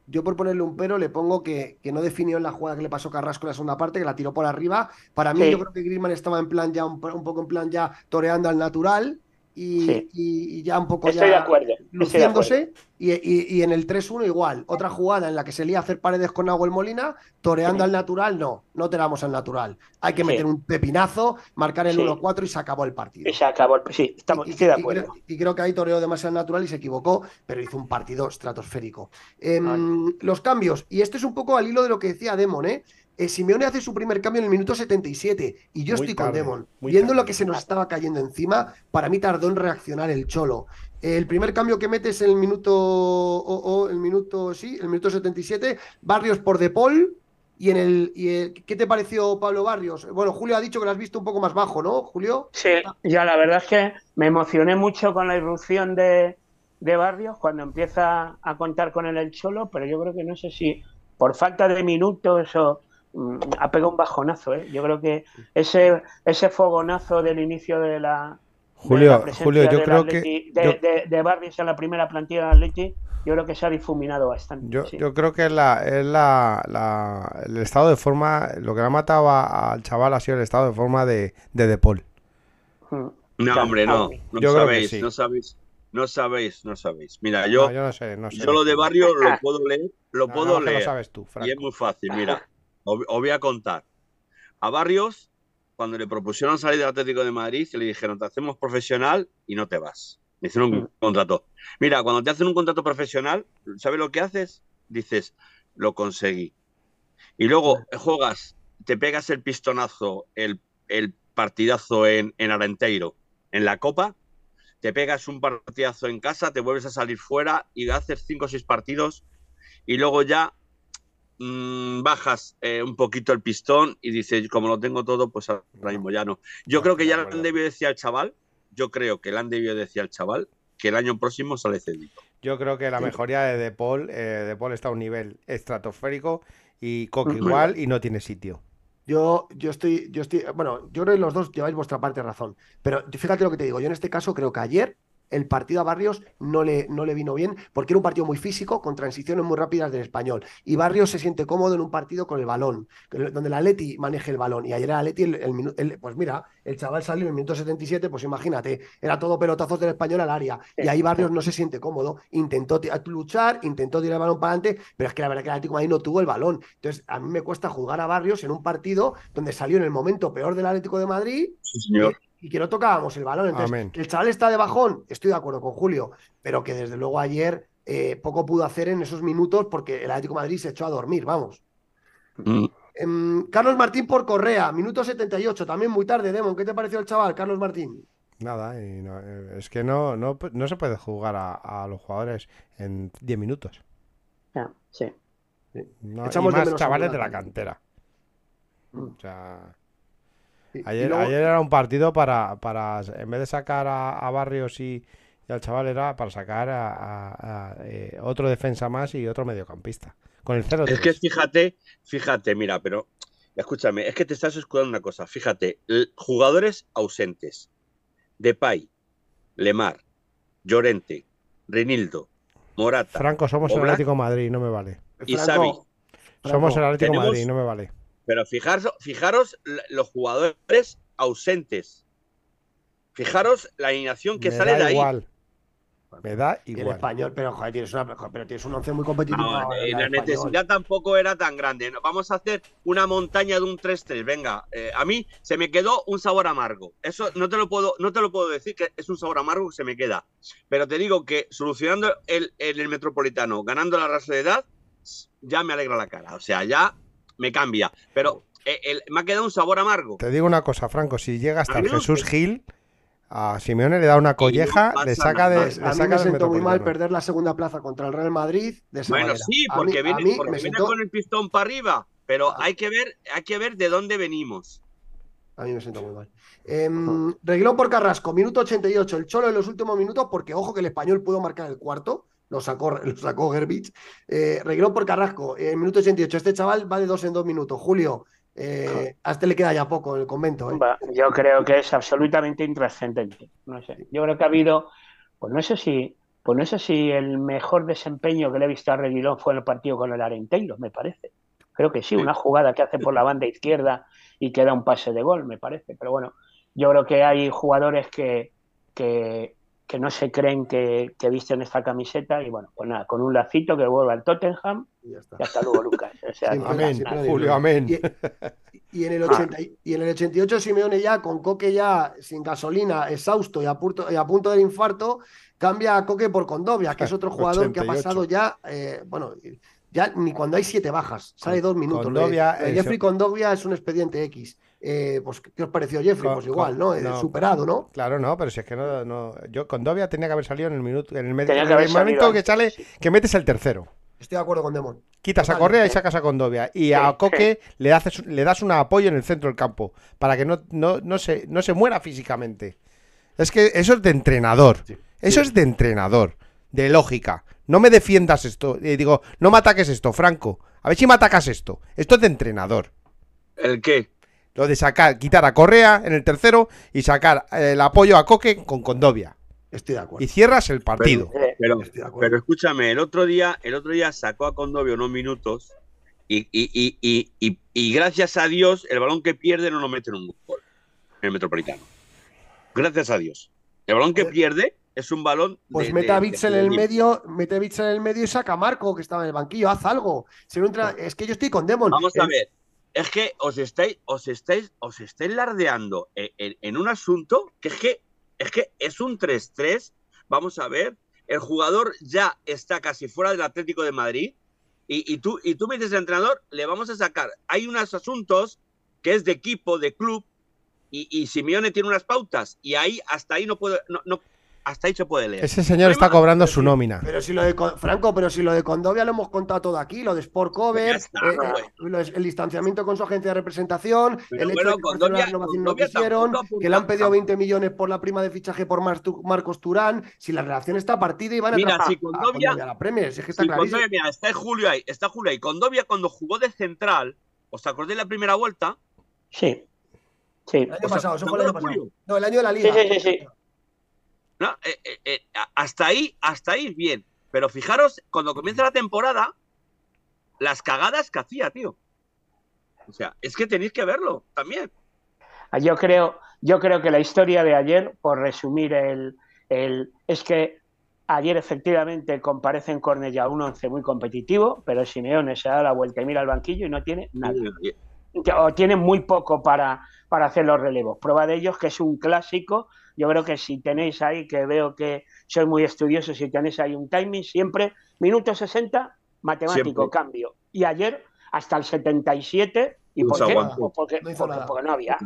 yo por ponerle un pero le pongo que, que no definió en la jugada que le pasó Carrasco en la segunda parte, que la tiró por arriba. Para mí, Sí. yo creo que Griezmann estaba en plan ya un poco en plan ya toreando al natural y, Sí. y- y ya un poco Estoy de ya acuerdo. estoy de acuerdo. luciéndose. Y, y- y en el 3-1 igual. Otra jugada en la que se lía a hacer paredes con Nahuel Molina, toreando Sí. al natural, no, no tiramos al natural. Hay que Sí. meter un pepinazo, marcar el Sí. 1-4 y se acabó el partido. Y se acabó el... Sí, estamos, estoy de y acuerdo. creo, y creo que ahí toreó demasiado natural y se equivocó, pero hizo un partido estratosférico. Em. Los cambios, y esto es un poco al hilo de lo que decía Demon, ¿eh? Eh, Simeone hace su primer cambio en el minuto 77 y yo Muy estoy tarde, con Demon. Viendo tarde. lo que se nos estaba cayendo encima, para mí tardó en reaccionar el Cholo. El primer cambio que mete es el minuto, o- o el minuto, sí, el minuto 77, Barrios por De Paul. Y en el, y el- ¿Qué te pareció Pablo Barrios? Bueno, Julio ha dicho que lo has visto un poco más bajo, ¿no, Julio? Sí, ya la verdad es que me emocioné mucho con la irrupción de, de Barrios cuando empieza a contar con él el Cholo, pero yo creo que no sé si por falta de minutos o ha pegado un bajonazo, ¿eh? Yo creo que ese, ese fogonazo del inicio de la, Julio, la presencia Julio, yo creo Atleti- que De, yo- de- de Barrios en la primera plantilla del Atleti, yo creo que se ha difuminado bastante. Yo, sí. yo creo que es, la, es la, la- el estado de forma, lo que le ha matado a- al chaval ha sido el estado de forma de, de De Paul. Mm. No, hombre, no. No Yo sabéis, sí. no sabéis, no sabéis, no sabéis. Mira, yo, No, yo no sé, no sé. yo lo de barrio lo puedo leer, lo No, puedo no, que lo leer. sabes tú, Y es muy fácil, mira. Os, os voy a contar. A Barrios, cuando le propusieron salir del Atlético de Madrid, le dijeron, te hacemos profesional y no te vas. Le hicieron un Mm. contrato. Mira, cuando te hacen un contrato profesional, ¿sabes lo que haces? Dices, lo conseguí. Y luego juegas, te pegas el pistonazo, el, el partidazo en, en Arenteiro, en la Copa, te pegas un partidazo en casa, te vuelves a salir fuera y haces cinco o seis partidos y luego ya mm, bajas eh, un poquito el pistón y dices, como lo tengo todo, pues ahora mismo ya no. Yo No, creo que ya le han debido decir al chaval, yo creo que le han debido decir al chaval que el año próximo sale cedido. Yo creo que la Sí. mejoría de De Paul, eh, De Paul está a un nivel estratosférico y Coque igual y no tiene sitio. Yo, yo estoy, yo estoy, bueno, yo creo que los dos lleváis vuestra parte de razón, pero fíjate lo que te digo, yo en este caso creo que ayer el partido a Barrios no le, no le vino bien porque era un partido muy físico, con transiciones muy rápidas del español. Y Barrios se siente cómodo en un partido con el balón, donde el Atleti maneje el balón. Y ayer el Atleti, el, el minu- el- pues mira, el chaval salió en el minuto 77, pues imagínate, era todo pelotazos del español al área. Y ahí Barrios no se siente cómodo, intentó luchar, intentó tirar el balón para adelante, pero es que la verdad que el Atlético Madrid no tuvo el balón. Entonces, a mí me cuesta juzgar a Barrios en un partido donde salió en el momento peor del Atlético de Madrid Sí, señor. y que no tocábamos el balón. Entonces, Amén. que el chaval está de bajón, estoy de acuerdo con Julio, pero que desde luego ayer eh, poco pudo hacer en esos minutos porque el Atlético de Madrid se echó a dormir, vamos. Mm. Em, Carlos Martín por Correa, minuto 78, también muy tarde, Demon. ¿Qué te pareció el chaval, Carlos Martín? Nada, y no- eh, es que no, no, no se puede jugar a, a los jugadores en 10 minutos. Ya, sí. No, y Echamos más chavales de la cantera. Mm. O sea, Y- y ayer, luego- ayer era un partido para, para en vez de sacar a, a Barrios y, y al chaval, era para sacar a, a- a, eh, otro defensa más y otro mediocampista. Con el 0 Es que fíjate, fíjate, mira, pero escúchame, es que te estás escudando una cosa. Fíjate, jugadores ausentes: Depay, Lemar, Llorente, Renildo, Morata. Franco, somos el. Atlético de Madrid, no me vale. y Franco, Xavi. Somos el Atlético tenemos- Madrid, no me vale. Pero fijaros, fijaros los jugadores ausentes. Fijaros la alineación que me sale da de ahí. igual. Me da y el igual. español, pero joder, tienes, una, pero tienes un once muy competitivo. No, eh, la español. necesidad tampoco era tan grande. Vamos a hacer una montaña de un 3-3. Venga, eh, a mí se me quedó un sabor amargo. Eso no te lo puedo, no te lo puedo decir que es un sabor amargo que se me queda. Pero te digo que solucionando el, el, el metropolitano, ganando la raza de edad, ya me alegra la cara. O sea, ya me cambia. Pero eh, el- me ha quedado un sabor amargo. Te digo una cosa, Franco, si llega hasta mí no Jesús me- Gil, a Simeone le da una colleja, le saca nada. de, le a mí saca me del sentó muy mal perder la segunda plaza contra el Real Madrid de esa Bueno, manera. sí, A porque mí- a viene, mí porque me viene con el pistón para arriba. Pero Ah. hay que ver, hay que ver de dónde venimos. A mí me siento muy mal. Em, Reguilón por Carrasco, minuto 88. El Cholo en los últimos minutos, porque ojo que el español pudo marcar el cuarto. Lo sacó, lo sacó Gerbich. Eh, Reguilón por Carrasco, eh, minuto 88. Este chaval va de dos en dos minutos. Julio, eh, a este le queda ya poco en el convento. ¿eh? Yo creo que es absolutamente intrascendente. No sé. Yo creo que ha habido, pues no sé si, pues no sé si el mejor desempeño que le he visto a Reguilón fue en el partido con el Arenteiro, me parece. Creo que sí, una jugada que hace por la banda izquierda y que da un pase de gol, me parece. Pero bueno, yo creo que hay jugadores que, que, que no se creen que, que visten esta camiseta y bueno, pues nada, con un lacito que vuelva al Tottenham Y ya está. y hasta luego, Lucas. O sea, Siempre- que- Amén, Julio, amén. Y, y en el 80 y- y en el 88 Simeone ya con Coque ya sin gasolina, exhausto y a punto, y a punto del infarto, cambia a Coque por Condovia, que es otro jugador que ha 88. pasado ya, eh, bueno, ya ni cuando hay siete bajas, sale dos minutos. Condovia, eh, Jeffrey so- Condovia es un expediente X. Eh, pues, ¿qué os pareció Jeffrey? Con- pues igual, con- ¿no? Eh, no, Superado, ¿no? Claro, no, pero si es que no, no. Yo con Dovia tenía que haber salido en el minuto, en el, medio, en el momento que sale, que metes el tercero. Estoy de acuerdo con Demon. Quitas a Correa y sacas a Condovia. Y a Sí, Coque le, haces, le das un apoyo en el centro del campo para que no, no, no, se, no se muera físicamente. Es que eso es de entrenador. Sí. Eso es de entrenador. De lógica. No me defiendas esto. Eh, digo, no me ataques esto, Franco. A ver si me atacas esto. Esto es de entrenador. ¿El qué? Lo de sacar, quitar a Correa en el tercero y sacar eh, el apoyo a Coque con Condovia. Estoy de acuerdo. Y cierras el partido. Eh, Pero, Estoy de acuerdo. pero escúchame, el otro día, el otro día sacó a Condovio unos minutos y, y, y, y, y- y gracias a Dios el balón que pierde no lo mete en un gol en el Metropolitano. Gracias a Dios. El balón que pierde es un balón. Pues de- mete a Bitzel en el medio, mete a en el medio y saca a Marco, que estaba en el banquillo, haz algo. Si no entra- es que yo estoy con Demon. Vamos a ver. Es que os estáis, os estáis, os estáis lardeando en, en- un asunto que es que es que es un 3-3. Vamos a ver. El jugador ya está casi fuera del Atlético de Madrid. Y, y tú, y tú me dices, entrenador, le vamos a sacar. Hay unos asuntos que es de equipo, de club, y, y Simeone tiene unas pautas. Y ahí, hasta ahí no puedo, no- hasta ahí se puede leer. Ese señor está cobrando su nómina. Pero si lo de Franco, pero si lo de Condovia lo hemos contado todo aquí, lo de Sport Cover, Ya está, eh, eh, el distanciamiento con su agencia de representación, Pero el hecho bueno, de que Condovia- la renovación no Condovia quisieron, que le han pedido 20 millones por la prima de fichaje por Marcos Turán, si la relación está partida y van a Mira, si a Condovia- Condovia a la Premier, si es que está Sí, clarísimo. Condovia, mira, está Julio ahí, está Julio ahí. Condovia cuando jugó de central, ¿os acordáis de la primera vuelta? Sí. Sí. El año O sea, pasado, eso ¿te fue el año pasado. No, el año de la Sí, liga. sí, sí, sí. ¿No? Eh, eh, eh, hasta ahí, hasta ahí bien. Pero fijaros, cuando comienza la temporada, las cagadas que hacía, tío. O sea, es que tenéis que verlo también. Ah, Yo creo, yo creo que la historia de ayer, por resumir el, el es que ayer efectivamente comparece en Cornellá un once muy competitivo, pero Simeone se da la vuelta y mira al banquillo y no tiene nada. O tiene muy poco para, para hacer los relevos. Prueba de ello es que es un clásico. Yo creo que si tenéis ahí, que veo que soy muy estudioso, si tenéis ahí un timing, siempre minuto 60, matemático, Siempre. cambio. Y ayer hasta el 77, ¿y por se qué? Pues porque, No porque- no había.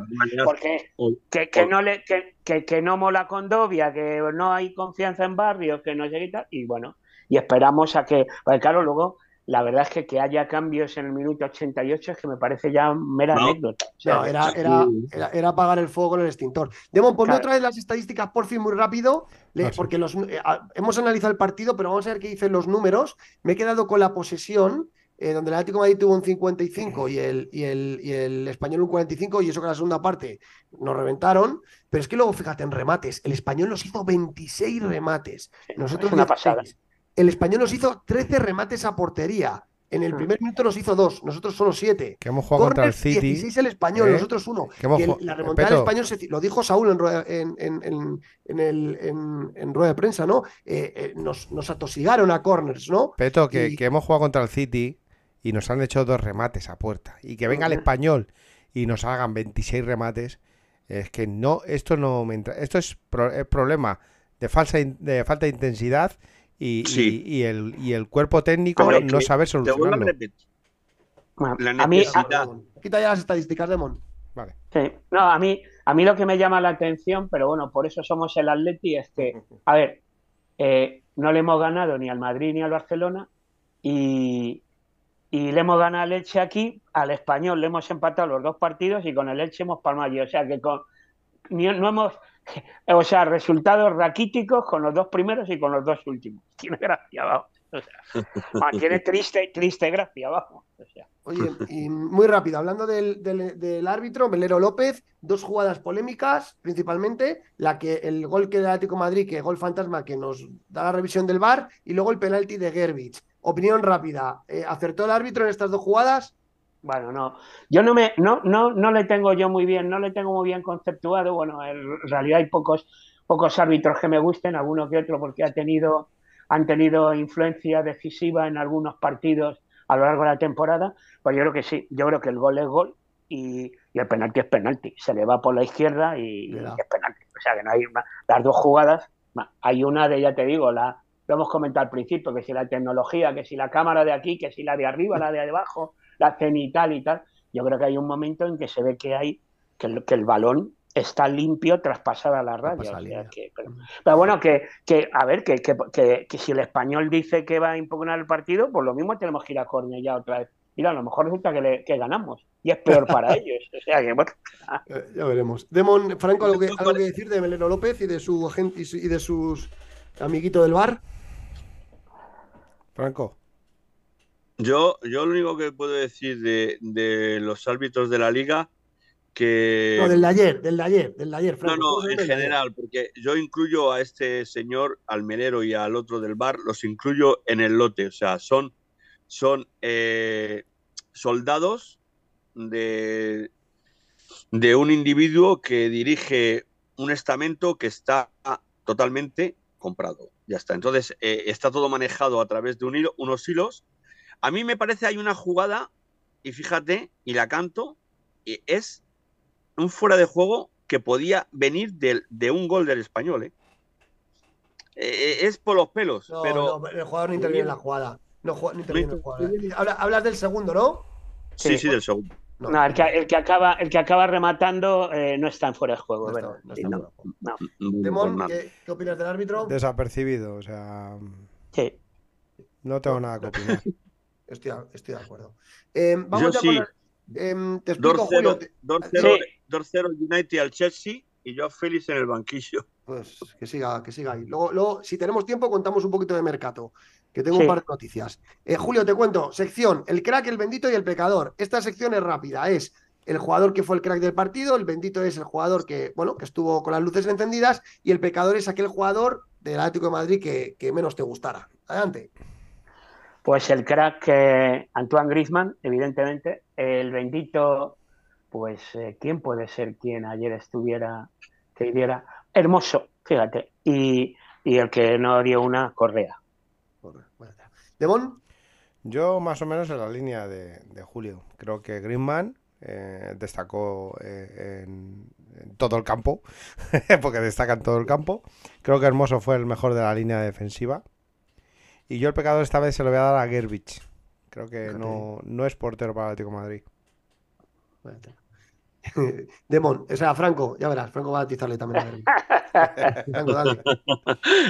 Porque que, que no le que, que, que no mola Condovia, que no hay confianza en barrios, que no sé qué tal, y bueno, y esperamos a que, porque claro, luego la verdad es que que haya cambios en el minuto 88 es que me parece ya mera No. anécdota. O sea, No, era, era, era, era apagar el fuego con el extintor. Demon, ponme Claro. otra vez las estadísticas por fin muy rápido, le- Ah, porque los, eh, hemos analizado el partido, pero vamos a ver qué dicen los números. Me he quedado con la posesión, eh, donde el Atlético de Madrid tuvo un 55 y el, y, el, y el Español un 45, y eso que en la segunda parte nos reventaron. Pero es que luego, fíjate, en remates, el Español nos hizo 26 remates, nosotros es una 16. pasada. El Español nos hizo 13 remates a portería. En el Mm. primer minuto nos hizo dos, nosotros solo siete. Que hemos jugado contra el City. 16 el español, ¿eh? nosotros uno. Que hemos Y el- jugado- la remontada del español se- lo dijo Saúl en, rueda- en, el, rueda de prensa, ¿no? Eh, eh, nos, nos atosigaron a corners, ¿no? Peto, que, Y- que hemos jugado contra el City y nos han hecho dos remates a puerta. Y que venga el español y nos hagan 26 remates. Es que no, esto no me entra. Esto es, pro- es problema de, falsa, in- de falta de intensidad y, Sí. y el, y el cuerpo técnico no que a solucionarlo. Bueno, La a mí, a- necesidad. Quita ya las estadísticas, Demon. Vale. Sí. No, a mí, a mí lo que me llama la atención, pero bueno, por eso somos el Atleti, es que, a ver, eh, no le hemos ganado ni al Madrid ni al Barcelona y, y le hemos ganado al Elche aquí, al Español le hemos empatado los dos partidos y con el Elche hemos palmado. O sea que con, ni- no hemos, o sea, resultados raquíticos con los dos primeros y con los dos últimos. Tiene gracia, vamos. O sea, ah, tiene triste, triste gracia, vamos. O sea. Oye, y muy rápido, hablando del, del- árbitro, Melero López, dos jugadas polémicas, principalmente, la que el gol que del Atlético Madrid, que gol fantasma que nos da la revisión del VAR, y luego el penalti de Gerbich. Opinión rápida, eh, ¿acertó el árbitro en estas dos jugadas? Bueno, no, yo no me, no, no, no le tengo yo muy bien, no le tengo muy bien conceptuado. Bueno, en realidad hay pocos, pocos árbitros que me gusten, alguno que otro, porque ha tenido, han tenido influencia decisiva en algunos partidos a lo largo de la temporada. Pues yo creo que sí, yo creo que el gol es gol y, y el penalti es penalti. Se le va por la izquierda y, es penalti. O sea que no hay más. Las dos jugadas, hay una de, ya te digo, la, lo hemos comentado al principio, que si la tecnología, que si la cámara de aquí, que si la de arriba, la de abajo, la cenital y tal. Yo creo que hay un momento en que se ve que hay que el, que el balón está limpio tras pasar a la raya. O sea que- pero, pero bueno, que, que a ver, que, que, que- que si el español dice que va a impugnar el partido, pues lo mismo tenemos que ir a Cornellá otra vez. Mira, a lo mejor resulta que, le- que ganamos y es peor para ellos. O sea que, bueno, Eh, ya veremos. Demon, Franco, ¿algo que, algo que decir de Melero López y de su agente y de sus amiguitos del bar? Franco. Yo, yo lo único que puedo decir de, de los árbitros de la liga, que... No, del de ayer, del de ayer, del de ayer, No, Franco. no, Estamos en general, porque yo incluyo a este señor almenero y al otro del bar, los incluyo en el lote, o sea, son, son eh, soldados de, de un individuo que dirige un estamento que está totalmente comprado. Ya está. Entonces, eh, está todo manejado a través de un hilo, unos hilos. A mí me parece hay una jugada, y fíjate, y la canto, y es un fuera de juego que podía venir del- de, un gol del español. ¿eh? Eh, es por los pelos, No, pero no, el jugador no interviene en la jugada. No, interviene en la jugada. Habla- hablas del segundo, ¿no? sí, Sí. sí, del segundo. No, el que, el que acaba, el que acaba rematando eh, no está en fuera de juego, No está- ¿verdad? no Sí, está no. fuera de juego. No. Demón, nada. ¿qué, qué opinas del árbitro? Desapercibido, o sea, Sí. no tengo nada que opinar. Estoy, de- estoy de acuerdo. Eh, vamos Yo ya sí. con el- em, te explico, 2-0 Julio. te- 2-0 Sí. 2-0 United al Chelsea y yo Félix en el banquillo. Pues que siga, que siga ahí. Luego, luego, si tenemos tiempo, contamos un poquito de mercado, que tengo Sí. un par de noticias. Eh, Julio, te cuento, sección, el crack, el bendito y el pecador. Esta sección es rápida, es el jugador que fue el crack del partido, el bendito es el jugador que, bueno, que estuvo con las luces encendidas, y el pecador es aquel jugador del Atlético de Madrid que, que menos te gustara. Adelante. Pues el crack eh, Antoine Griezmann, evidentemente. El bendito, pues, eh, ¿quién puede ser quien ayer estuviera, que diera? Hermoso, fíjate. Y, y el que no dio una, Correa. Demón, Yo más o menos en la línea de, de Julio. Creo que Griezmann eh, destacó eh, en, en todo el campo, porque destaca en todo el campo. Creo que Hermoso fue el mejor de la línea defensiva. Y yo el pecador esta vez se lo voy a dar a Gerbich. Creo que no, no es portero para el Atlético de Madrid. Demón, o sea, Franco, ya verás, Franco va a atizarle también a. Franco, dale.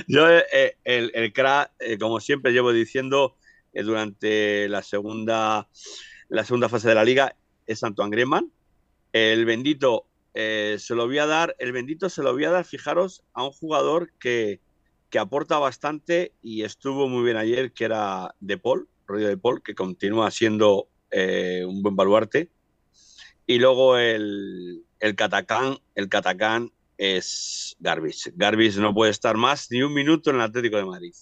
Yo, eh, el, el crack, eh, como siempre llevo diciendo eh, durante la segunda, la segunda fase de la liga, es Antoine Griezmann. El bendito eh, se lo voy a dar, el bendito se lo voy a dar, fijaros, a un jugador que, que aporta bastante y estuvo muy bien ayer, que era De Paul, Rodrigo De Paul, que continúa siendo eh, un buen baluarte. Y luego el, el Catacán, el Catacán es Garbis. Garbis no puede estar más ni un minuto en el Atlético de Madrid.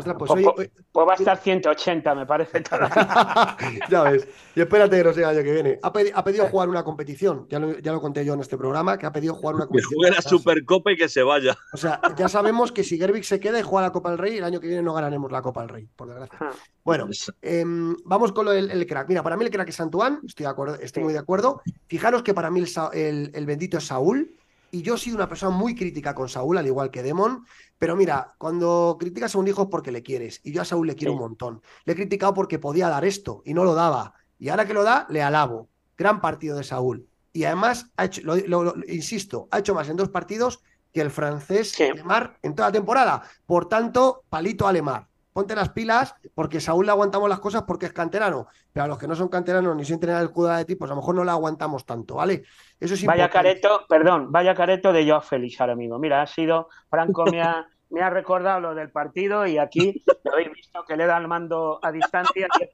Ostras, pues Pues, hoy- va a estar 180, me parece. ya ves. Y espérate que no sea el año que viene. Ha, pedi- ha pedido jugar una competición. Ya lo, ya lo conté yo en este programa, que ha pedido jugar una Que competición. juegue la. Supercopa y que se vaya. O sea, ya sabemos que si Gervik se queda y juega la Copa del Rey, el año que viene no ganaremos la Copa del Rey, por desgracia. Bueno, em, vamos con lo del el crack. Mira, para mí el crack es Antoine, estoy, de acuerdo, estoy muy de acuerdo. Fijaros que para mí el- el bendito es Saúl, y yo he sido una persona muy crítica con Saúl, al igual que Demon. Pero mira, cuando criticas a un hijo es porque le quieres, y yo a Saúl le quiero Sí. un montón. Le he criticado porque podía dar esto y no lo daba. Y ahora que lo da, le alabo. Gran partido de Saúl. Y además, ha hecho, lo, lo- lo- insisto, ha hecho más en dos partidos que el francés Sí. Lemar en toda la temporada. Por tanto, palito a Lemar. Ponte las pilas, porque Saúl le aguantamos las cosas porque es canterano. Pero a los que no son canteranos ni sienten el escudo de ti, pues a lo mejor no le aguantamos tanto, ¿vale? Eso es Vaya importante. careto, perdón, vaya careto de Joao Félix ahora mismo. Mira, ha sido, Franco me ha, me ha recordado lo del partido y aquí lo habéis visto que le da el mando a distancia y es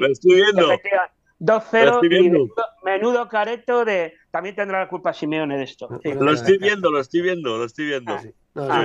un estoy viendo. efectiva- Lo 2-0 estoy y viendo. menudo, careto de... También tendrá la culpa Simeone de esto. Sí. Lo estoy viendo, lo estoy viendo, lo estoy viendo. Sí. No, Ah.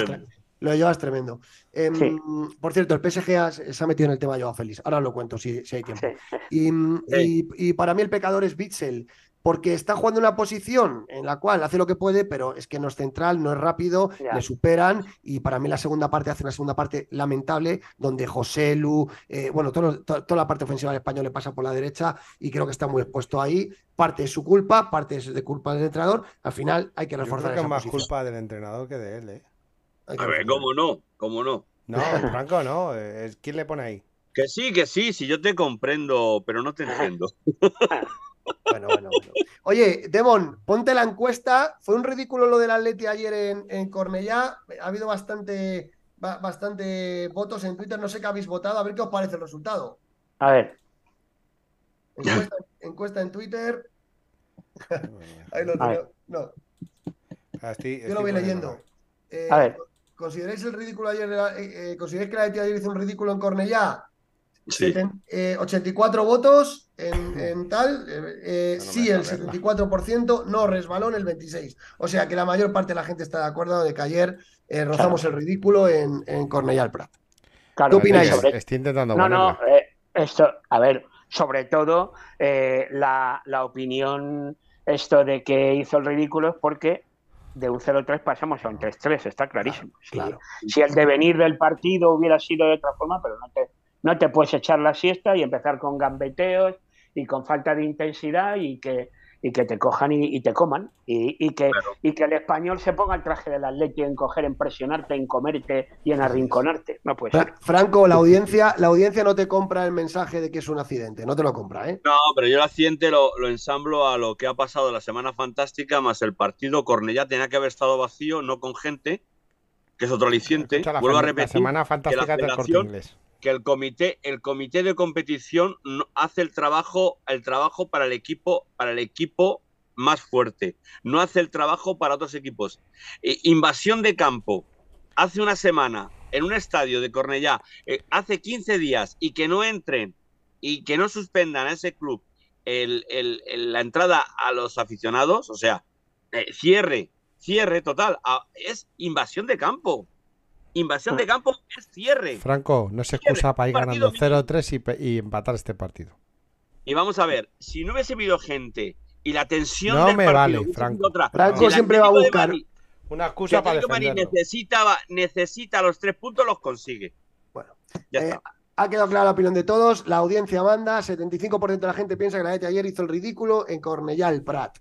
Lo de Joao es tremendo. Em, Sí. Por cierto, el PSG ha- se ha metido en el tema de Joao Félix. Ahora os lo cuento si, si hay tiempo. Sí. Y, y- y para mí el pecador es Bitzel, porque está jugando en una posición en la cual hace lo que puede, pero es que no es central, no es rápido, Ya. le superan y para mí la segunda parte hace una segunda parte lamentable, donde José Lu, eh, bueno, todo toda la parte ofensiva del español le pasa por la derecha y creo que está muy expuesto ahí. Parte es su culpa, parte es de culpa del entrenador. Al final hay que Yo reforzar creo que es esa más posición. culpa del entrenador que de él, ¿eh? Hay que A ver. ¿cómo no? ¿Cómo no? No, Franco, no. es- ¿Quién le pone ahí? Que sí, que sí, sí, yo te comprendo, pero no te entiendo. Bueno, bueno, bueno. Oye, Demon, ponte la encuesta. Fue un ridículo lo del Atleti ayer en, en Cornellá. Ha habido bastante, ba- bastante votos en Twitter. No sé qué habéis votado. A ver qué os parece el resultado. A ver, Encuesta, encuesta en Twitter. Ahí lo tengo. No, Ah, estoy- yo lo voy leyendo. Eh, A ver. ¿Consideráis el ridículo ayer? eh, eh, ¿Consideráis que la Atleti ayer hizo un ridículo en Cornellá? Sí. Seten- eh, 84 votos en, en tal, eh, eh, No sí el verla. 74%, no resbalón el 26%. O sea que la mayor parte de la gente está de acuerdo de que ayer eh, rozamos el ridículo en, en Cornellà al Prat. Claro, ¿Qué opináis? sobre- Estoy intentando No, no, ponerla. eh, esto, a ver, sobre todo eh, la, la opinión, esto de que hizo el ridículo es porque de un 0-3 pasamos a un 3-3, está clarísimo. Si- claro. Si, el devenir del partido hubiera sido de otra forma, pero no te, no te puedes echar la siesta y empezar con gambeteos y con falta de intensidad y que, y que te cojan y, y te coman. Y, y que, Claro. y que el español se ponga el traje del atleti en coger, en presionarte, en comerte y en arrinconarte. No puede ser. Franco, la audiencia, la audiencia no te compra el mensaje de que es un accidente, no te lo compra, ¿eh? No, pero yo el accidente lo, lo ensamblo a lo que ha pasado la semana fantástica, más el partido. Cornellá tenía que haber estado vacío, no con gente, que es otro aliciente. La, Vuelvo a fem- la repetir semana fantástica del corte inglés. Que el comité, el comité de competición hace el trabajo, el trabajo para el equipo, para el equipo más fuerte. No hace el trabajo para otros equipos. Eh, invasión de campo. Hace una semana en un estadio de Cornellá, eh, hace 15 días, y que no entren y que no suspendan a ese club el- el- la entrada a los aficionados, o sea, eh, cierre, cierre total, a- es invasión de campo. Invasión de campo es cierre. Franco, no se Cierre, excusa para ir ganando 0-3 y, empatar este partido. Y vamos a ver, si no hubiese habido gente y la tensión No del me partido vale, Franco. otra, Franco si siempre va a buscar- Madrid- Una excusa para defenderlo. necesitaba, necesita los tres puntos, los consigue. Bueno, Ya eh, está. ha quedado clara la opinión de todos. La audiencia manda. 75% de la gente piensa que la Leti ayer hizo el ridículo en Cornellà el Prat.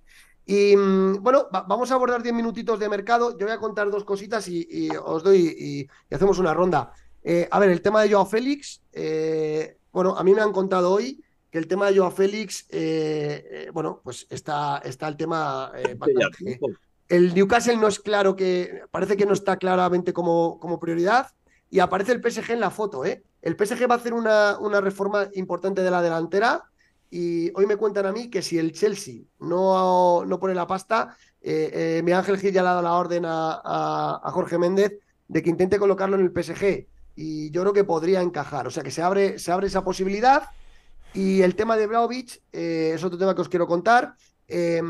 Y mm, bueno, va- vamos a abordar 10 minutitos de mercado. Yo voy a contar dos cositas y, y os doy y, y hacemos una ronda. Eh, a ver, el tema de Joao Félix. eh, bueno, a mí me han contado hoy que el tema de Joao Félix, eh, bueno, pues está, está el tema bastante- el Newcastle no es claro que, parece que no está claramente como, como prioridad y aparece el PSG en la foto, ¿eh? El PSG va a hacer una, una reforma importante de la delantera y hoy me cuentan a mí que si el Chelsea no, no pone la pasta, eh, eh, Miguel Ángel Gil ya le ha dado la orden a, a- Jorge Méndez de que intente colocarlo en el PSG y yo creo que podría encajar, o sea que se abre, se abre esa posibilidad y el tema de Vlaovic eh, es otro tema que os quiero contar. Eh,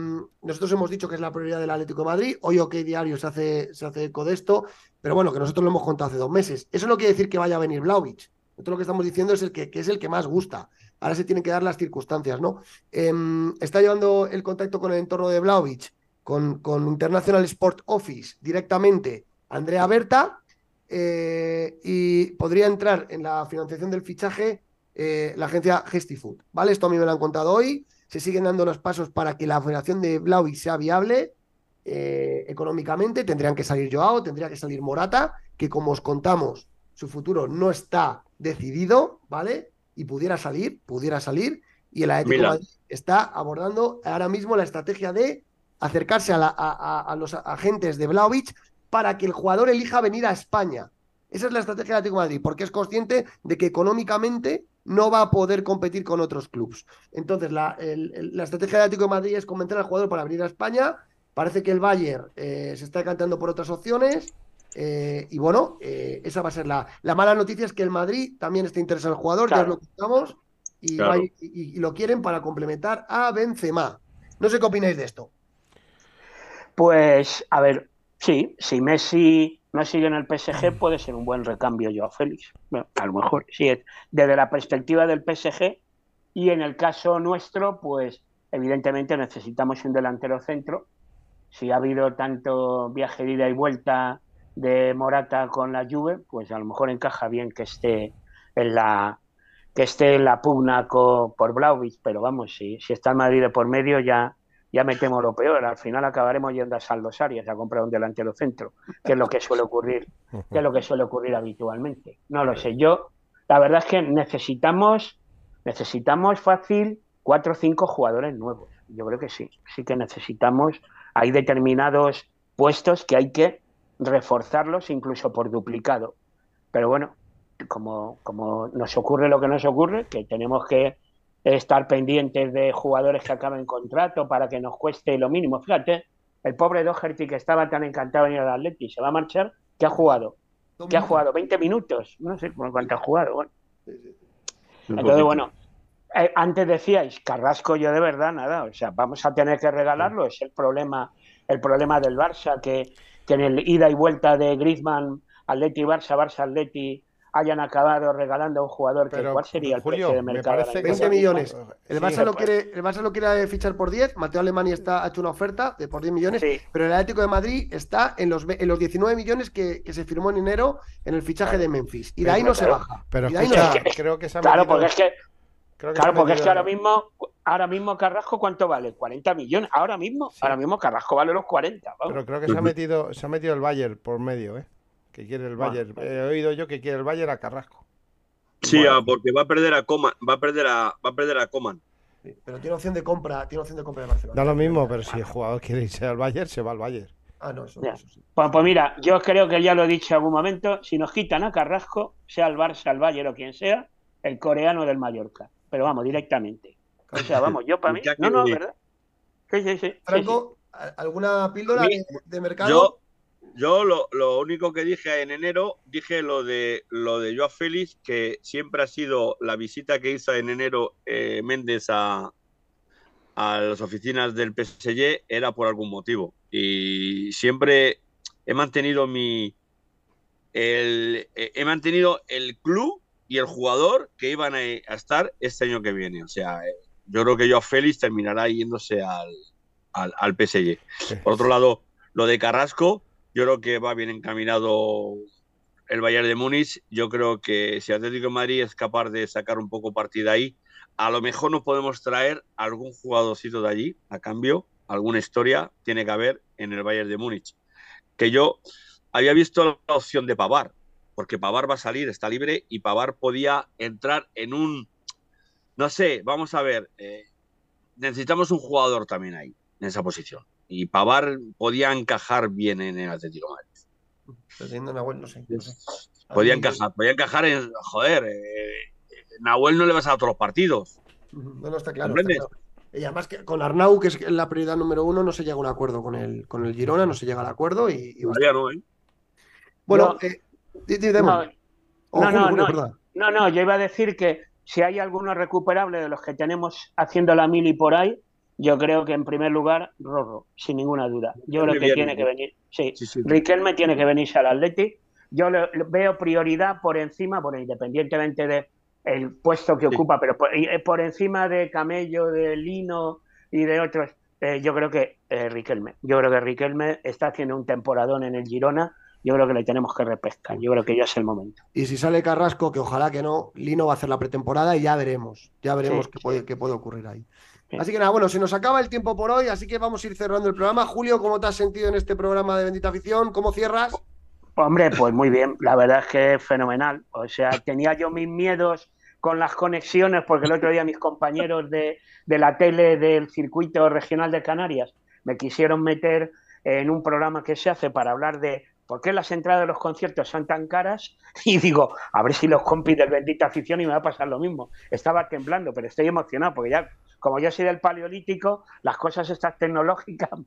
nosotros hemos dicho que es la prioridad del Atlético de Madrid. Hoy OK Diario se hace, se hace eco de esto, pero bueno, que nosotros lo hemos contado hace dos meses. Eso no quiere decir que vaya a venir Vlaovic. Nosotros lo que estamos diciendo es el que, que es el que más gusta. Ahora se tienen que dar las circunstancias, ¿no? Eh, está llevando el contacto con el entorno de Vlaovic, con, International Sport Office directamente Andrea Berta, eh, y podría entrar en la financiación del fichaje eh, la agencia Gestifood, ¿vale? Esto a mí me lo han contado hoy. Se siguen dando los pasos para que la operación de Vlaovic sea viable eh, económicamente. Tendrían que salir Joao, tendría que salir Morata, que como os contamos, su futuro no está decidido, ¿vale? Y pudiera salir, pudiera salir. Y el Atlético de. Madrid está abordando ahora mismo la estrategia de acercarse a, la- a- a- a los agentes de Vlaovic para que el jugador elija venir a España. Esa es la estrategia del Atlético de Madrid, porque es consciente de que económicamente no va a poder competir con otros clubes. Entonces, la, el- el- la estrategia del Atlético de Madrid es convencer al jugador para venir a España. Parece que el Bayern eh, se está cantando por otras opciones. Eh, y bueno, eh, esa va a ser la, la mala noticia es que el Madrid también está interesado en el jugador, ya Claro. lo contamos, y, Claro. va a ir- y- y lo quieren para complementar a Benzema. No sé qué opináis de esto. Pues, a ver, sí, si Messi no sigue en el PSG, puede ser un buen recambio Joao Félix. Bueno, a lo mejor, sí, es desde la perspectiva del PSG. Y en el caso nuestro, pues evidentemente necesitamos un delantero centro. Si ha habido tanto viaje de ida y vuelta de Morata con la Juve, pues a lo mejor encaja bien que esté en la que esté en la pugna co- por Blauvich, pero vamos, si, si está el Madrid de por medio ya, ya me temo lo peor. Al final acabaremos yendo a San Los Arias a comprar un delantero centro, que es lo que suele ocurrir, que es lo que suele ocurrir habitualmente. No lo sé. Yo, la verdad es que necesitamos, necesitamos fácil cuatro o cinco jugadores nuevos. Yo creo que sí, sí que necesitamos. Hay determinados puestos que hay que reforzarlos incluso por duplicado. Pero bueno, como, como nos ocurre lo que nos ocurre, que tenemos que estar pendientes de jugadores que acaben contrato para que nos cueste lo mínimo. Fíjate, el pobre Doherty que estaba tan encantado en ir al Atleti se va a marchar, que ha jugado? que ha jugado? ¿20 minutos? No sé cuánto ha jugado. Bueno. Entonces, bueno, eh, antes decíais, Carrasco yo de verdad nada, o sea, vamos a tener que regalarlo, es el problema, el problema del Barça, que, que en el ida y vuelta de Griezmann, Atleti Barça, Barça Atleti hayan acabado regalando a un jugador que cuál sería el Julio, precio de me mercado. parece mismo? 20 millones. El Sí, Barça, lo pues. quiere, el Barça lo quiere fichar por 10, Mateo Alemani está, ha hecho una oferta de por 10 millones, Sí. pero el Atlético de Madrid está en los, ve- en los 19 millones que, que se firmó en enero en el fichaje de Memphis. Y de ahí no se baja. Pero no escucha, baja. creo que se ha Claro, metido- porque es que, creo que claro, porque es que ahora mismo, ahora mismo Carrasco, ¿cuánto vale? 40 millones. Ahora mismo, Sí. ahora mismo Carrasco vale los 40. vamos. Pero creo que se ha metido, se ha metido el Bayern por medio, ¿eh? Que quiere el Bayern. He oído yo que quiere el Bayern a Carrasco. Sí, Bueno. ah, porque va a perder a Coman, va a perder a, va a perder a Coman. Sí, Pero tiene opción de compra, tiene opción de compra de Barcelona. Da lo mismo, pero si el jugador quiere irse al Bayern, se va al Bayern. Ah, no, eso, eso sí. Pues, pues mira, yo creo que ya lo he dicho en algún momento, si nos quitan a Carrasco, sea el Barça, el Bayern o quien sea, el coreano del Mallorca. Pero vamos, directamente. O sea, vamos, yo para mí. No, no. ¿verdad? Sí, sí, sí. sí, sí. Franco, ¿a- ¿alguna píldora mí, de, de mercado? Yo, yo lo, lo único que dije en enero, dije lo de lo de Joao Félix, que siempre ha sido la visita que hizo en enero eh, Méndez a, a las oficinas del PSG, era por algún motivo. Y siempre he mantenido mi. El, eh, he mantenido el club y el jugador que iban a, a estar este año que viene. O sea, eh, yo creo que Joao Félix terminará yéndose al, al, al PSG. Por otro lado, lo de Carrasco, yo creo que va bien encaminado el Bayern de Múnich. Yo creo que si Atlético de Madrid es capaz de sacar un poco partida ahí, a lo mejor nos podemos traer algún jugadorcito de allí a cambio, alguna historia tiene que haber en el Bayern de Múnich. Que yo había visto la opción de Pavar, porque Pavar va a salir, está libre y Pavar podía entrar en un, no sé, vamos a ver, eh, necesitamos un jugador también ahí, en esa posición. Y Pavar podía encajar bien en el Atlético de Madrid. Pero teniendo Nahuel, no sé. no sé. Podía encajar, podía encajar en, joder, eh, Nahuel no le vas a todos los partidos. No, no está claro. ¿Comprendes? está claro. Y además que con Arnau, que es la prioridad número uno, no se llega a un acuerdo con el, con el Girona, no se llega al acuerdo y, y no, ¿eh? Bueno, eh. No, Oh, no, Julio, no. No, no, yo iba a decir que si hay alguno recuperable de los que tenemos haciendo la mili por ahí, yo creo que en primer lugar, Rorro, sin ninguna duda. Yo creo que tiene ¿no? que venir. Sí, Sí, sí. Riquelme tiene que venirse al Atleti. Yo le, le veo prioridad por encima, bueno, independientemente de el puesto que Sí. ocupa, pero por, eh, por encima de Camello, de Lino y de otros, eh, yo creo que eh, Riquelme. Yo creo que Riquelme está haciendo un temporadón en el Girona. Yo creo que le tenemos que repescar. Yo creo que ya es el momento. Y si sale Carrasco, que ojalá que no, Lino va a hacer la pretemporada y ya veremos. Ya veremos Sí, qué, sí. puede, qué puede ocurrir ahí. Sí. Así que nada, bueno, se nos acaba el tiempo por hoy, así que vamos a ir cerrando el programa. Julio, ¿cómo te has sentido en este programa de Bendita Afición? ¿Cómo cierras? Hombre, pues muy bien, la verdad es que es fenomenal. O sea, tenía yo mis miedos con las conexiones, porque el otro día mis compañeros de, de la tele del circuito regional de Canarias me quisieron meter en un programa que se hace para hablar de por qué las entradas de los conciertos son tan caras. Y digo, a ver si los compis del Bendita Afición y me va a pasar lo mismo. Estaba temblando, pero estoy emocionado, porque ya, como yo soy del Paleolítico, las cosas estas tecnológicas me.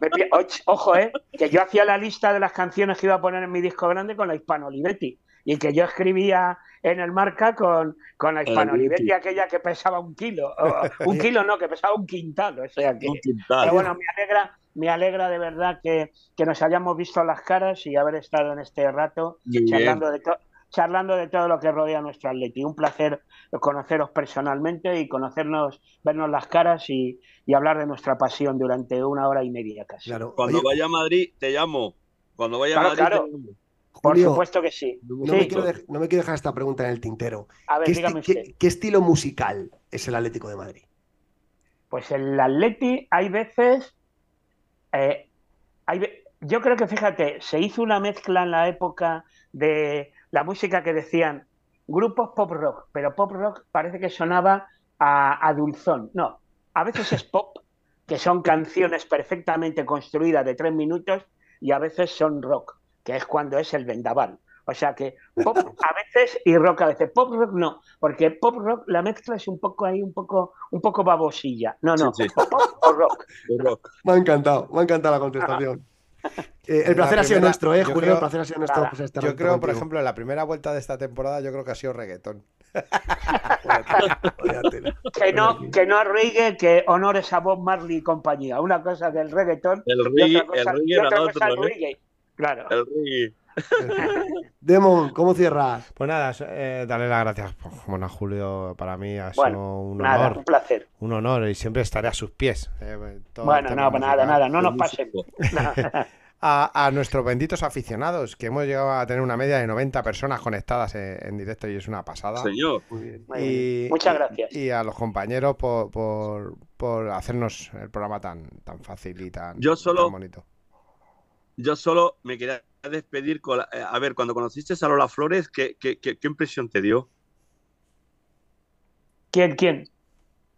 Me Ojo, eh, que yo hacía la lista de las canciones que iba a poner en mi disco grande con la Hispano Olivetti y que yo escribía en el marca con, con la Hispano Olivetti, Olivetti. aquella que pesaba un kilo. O, un kilo no, que pesaba un quintal. O sea que. Un quintal. Pero bueno, me alegra, me alegra de verdad que, que nos hayamos visto las caras y haber estado en este rato Muy bien. charlando de, charlando de todo lo que rodea a nuestro Atleti. Un placer conoceros personalmente y conocernos, vernos las caras y, y hablar de nuestra pasión durante una hora y media casi. Claro. Cuando Oye, vaya a Madrid, te llamo. Cuando vaya Claro, a Madrid, claro. te llamo. Por Julio, supuesto que sí. no, Sí. me quiero dej- no me quiero dejar esta pregunta en el tintero. A ver, ¿Qué, dígame esti- usted. qué- qué estilo musical es el Atlético de Madrid? Pues el Atleti hay veces, eh, hay yo creo que fíjate, se hizo una mezcla en la época de la música que decían grupos pop rock, pero pop rock parece que sonaba a, a dulzón. No, a veces es pop, que son canciones perfectamente construidas de tres minutos, y a veces son rock, que es cuando es el vendaval. O sea que pop a veces y rock a veces. Pop rock no, porque pop rock la mezcla es un poco ahí, un poco, un poco babosilla. No, no, Sí, sí. pop o rock. Rock. Me ha encantado, me ha encantado la contestación. Eh, el placer La ha sido nuestro, ¿eh, Julio? creo- el placer ha sido nuestro. Pues, estar Yo creo, por ejemplo, en la primera vuelta de esta temporada, yo creo que ha sido reggaetón. que no, que no arrugue, que honores a Bob Marley y compañía. Una cosa del reggaetón. El y reggae, otra cosa, el reggae y otra otro, cosa el ¿eh? reggae. Claro. El reggae. Demon, ¿cómo cierras? Pues nada, eh, darle las gracias pues, bueno, a Julio. Para mí ha Bueno, sido un Nada, honor. un placer. Un honor y siempre estaré a sus pies. eh, Bueno, no, nada, musical. nada, no nos músico. A, a nuestros benditos aficionados, que hemos llegado a tener una media de 90 personas conectadas en, en directo y es una pasada. Señor. Y, Muchas y- gracias. Y a los compañeros por, por, por hacernos el programa tan, tan fácil y tan, Yo solo- tan bonito. Yo solo me quería despedir con la- eh, a ver, cuando conociste a Lola Flores, ¿qué, qué, qué- qué impresión te dio? ¿Quién, quién?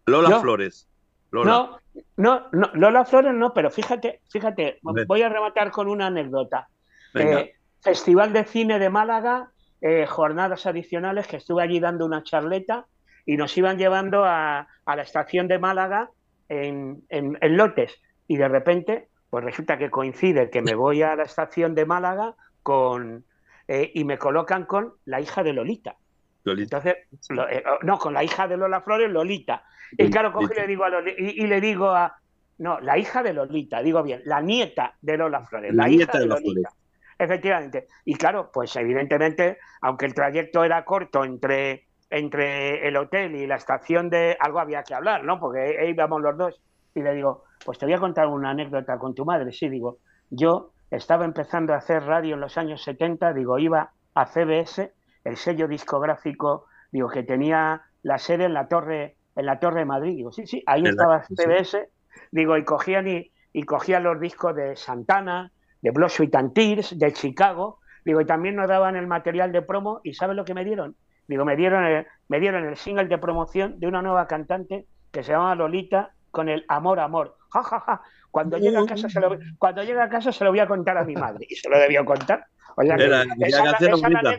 Lola ¿Yo? Flores. Lola. No, no, no, Lola Flores no, pero fíjate, fíjate, A ver. voy a rematar con una anécdota. Eh, Festival de Cine de Málaga, eh, jornadas adicionales, que estuve allí dando una charleta y nos iban llevando a, a la estación de Málaga en, en- en lotes. Y de repente, pues resulta que coincide que me voy a la estación de Málaga con eh, y me colocan con la hija de Lolita. Lolita. Entonces, lo- eh, no, con la hija de Lola Flores, Lolita. Y claro, cojo y le digo a Loli- y, y le digo a no, la hija de Lolita, digo bien, la nieta de Lola Flores, la, La hija nieta de de Lola Lolita. Efectivamente. Y claro, pues evidentemente, aunque el trayecto era corto entre, entre el hotel y la estación de algo había que hablar, ¿no? Porque ahí íbamos los dos. Y le digo, pues te voy a contar una anécdota con tu madre. Sí, digo, yo estaba empezando a hacer radio en los años 70, digo, iba a CBS, el sello discográfico, digo, que tenía la sede en la torre, en la torre de Madrid. Digo, sí, sí, ahí la- estaba sí. CBS. Digo, y cogían y, y cogían los discos de Santana, de Blood, Sweat and Tears, de Chicago. Digo, y también nos daban el material de promo. ¿Y sabes lo que me dieron? Digo, me dieron el, me dieron el single de promoción de una nueva cantante que se llama Lolita con el Amor, Amor. Ja, ja, ja. Cuando llega a casa se lo, cuando llega a casa se lo voy a contar a mi madre. Y se lo debió contar. O sea que Era, esa, esa esa-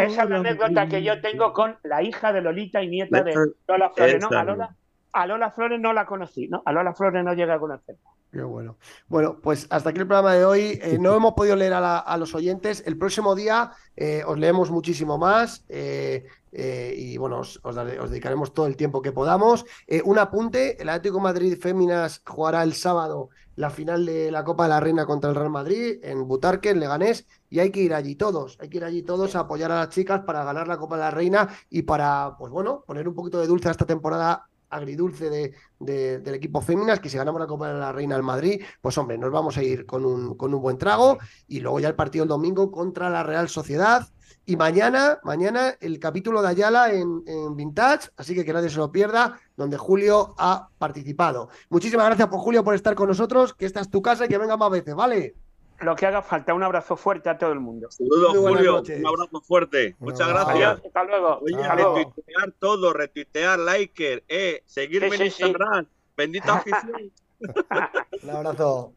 esa es la anécdota que yo tengo con la hija de Lolita y nieta de Lola Flores. ¿no? Esa. A, Lola, a Lola Flores no la conocí, ¿no? A Lola Flores no llega a conocer. Qué bueno. Bueno, pues hasta aquí el programa de hoy. Eh, no hemos podido leer a, la- a los oyentes. El próximo día eh, os leemos muchísimo más eh, eh, y bueno, os, os dedicaremos todo el tiempo que podamos. Eh, un apunte, el Atlético Madrid Féminas jugará el sábado la final de la Copa de la Reina contra el Real Madrid en Butarque, en Leganés, y hay que ir allí todos, hay que ir allí todos a apoyar a las chicas para ganar la Copa de la Reina y para, pues bueno, poner un poquito de dulce a esta temporada agridulce de- del equipo féminas, que si ganamos la Copa de la Reina al Madrid, pues hombre, nos vamos a ir con un, con un buen trago y luego ya el partido el domingo contra la Real Sociedad y mañana, mañana el capítulo de Ayala en, en Vintage, así que que nadie se lo pierda, donde Julio ha participado. Muchísimas gracias por Julio por estar con nosotros, que esta es tu casa y que venga más veces, ¿vale? Lo que haga falta, un abrazo fuerte a todo el mundo. Saludos, Julio. noches. Un abrazo fuerte. Muchas gracias. Adiós, hasta luego. Oye, Hasta luego. retuitear todo, retuitear, liker, eh, seguirme Sí, en sí, sí. Instagram. Bendita afición. Un abrazo.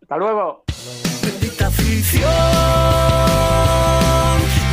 Hasta luego. Bendita afición,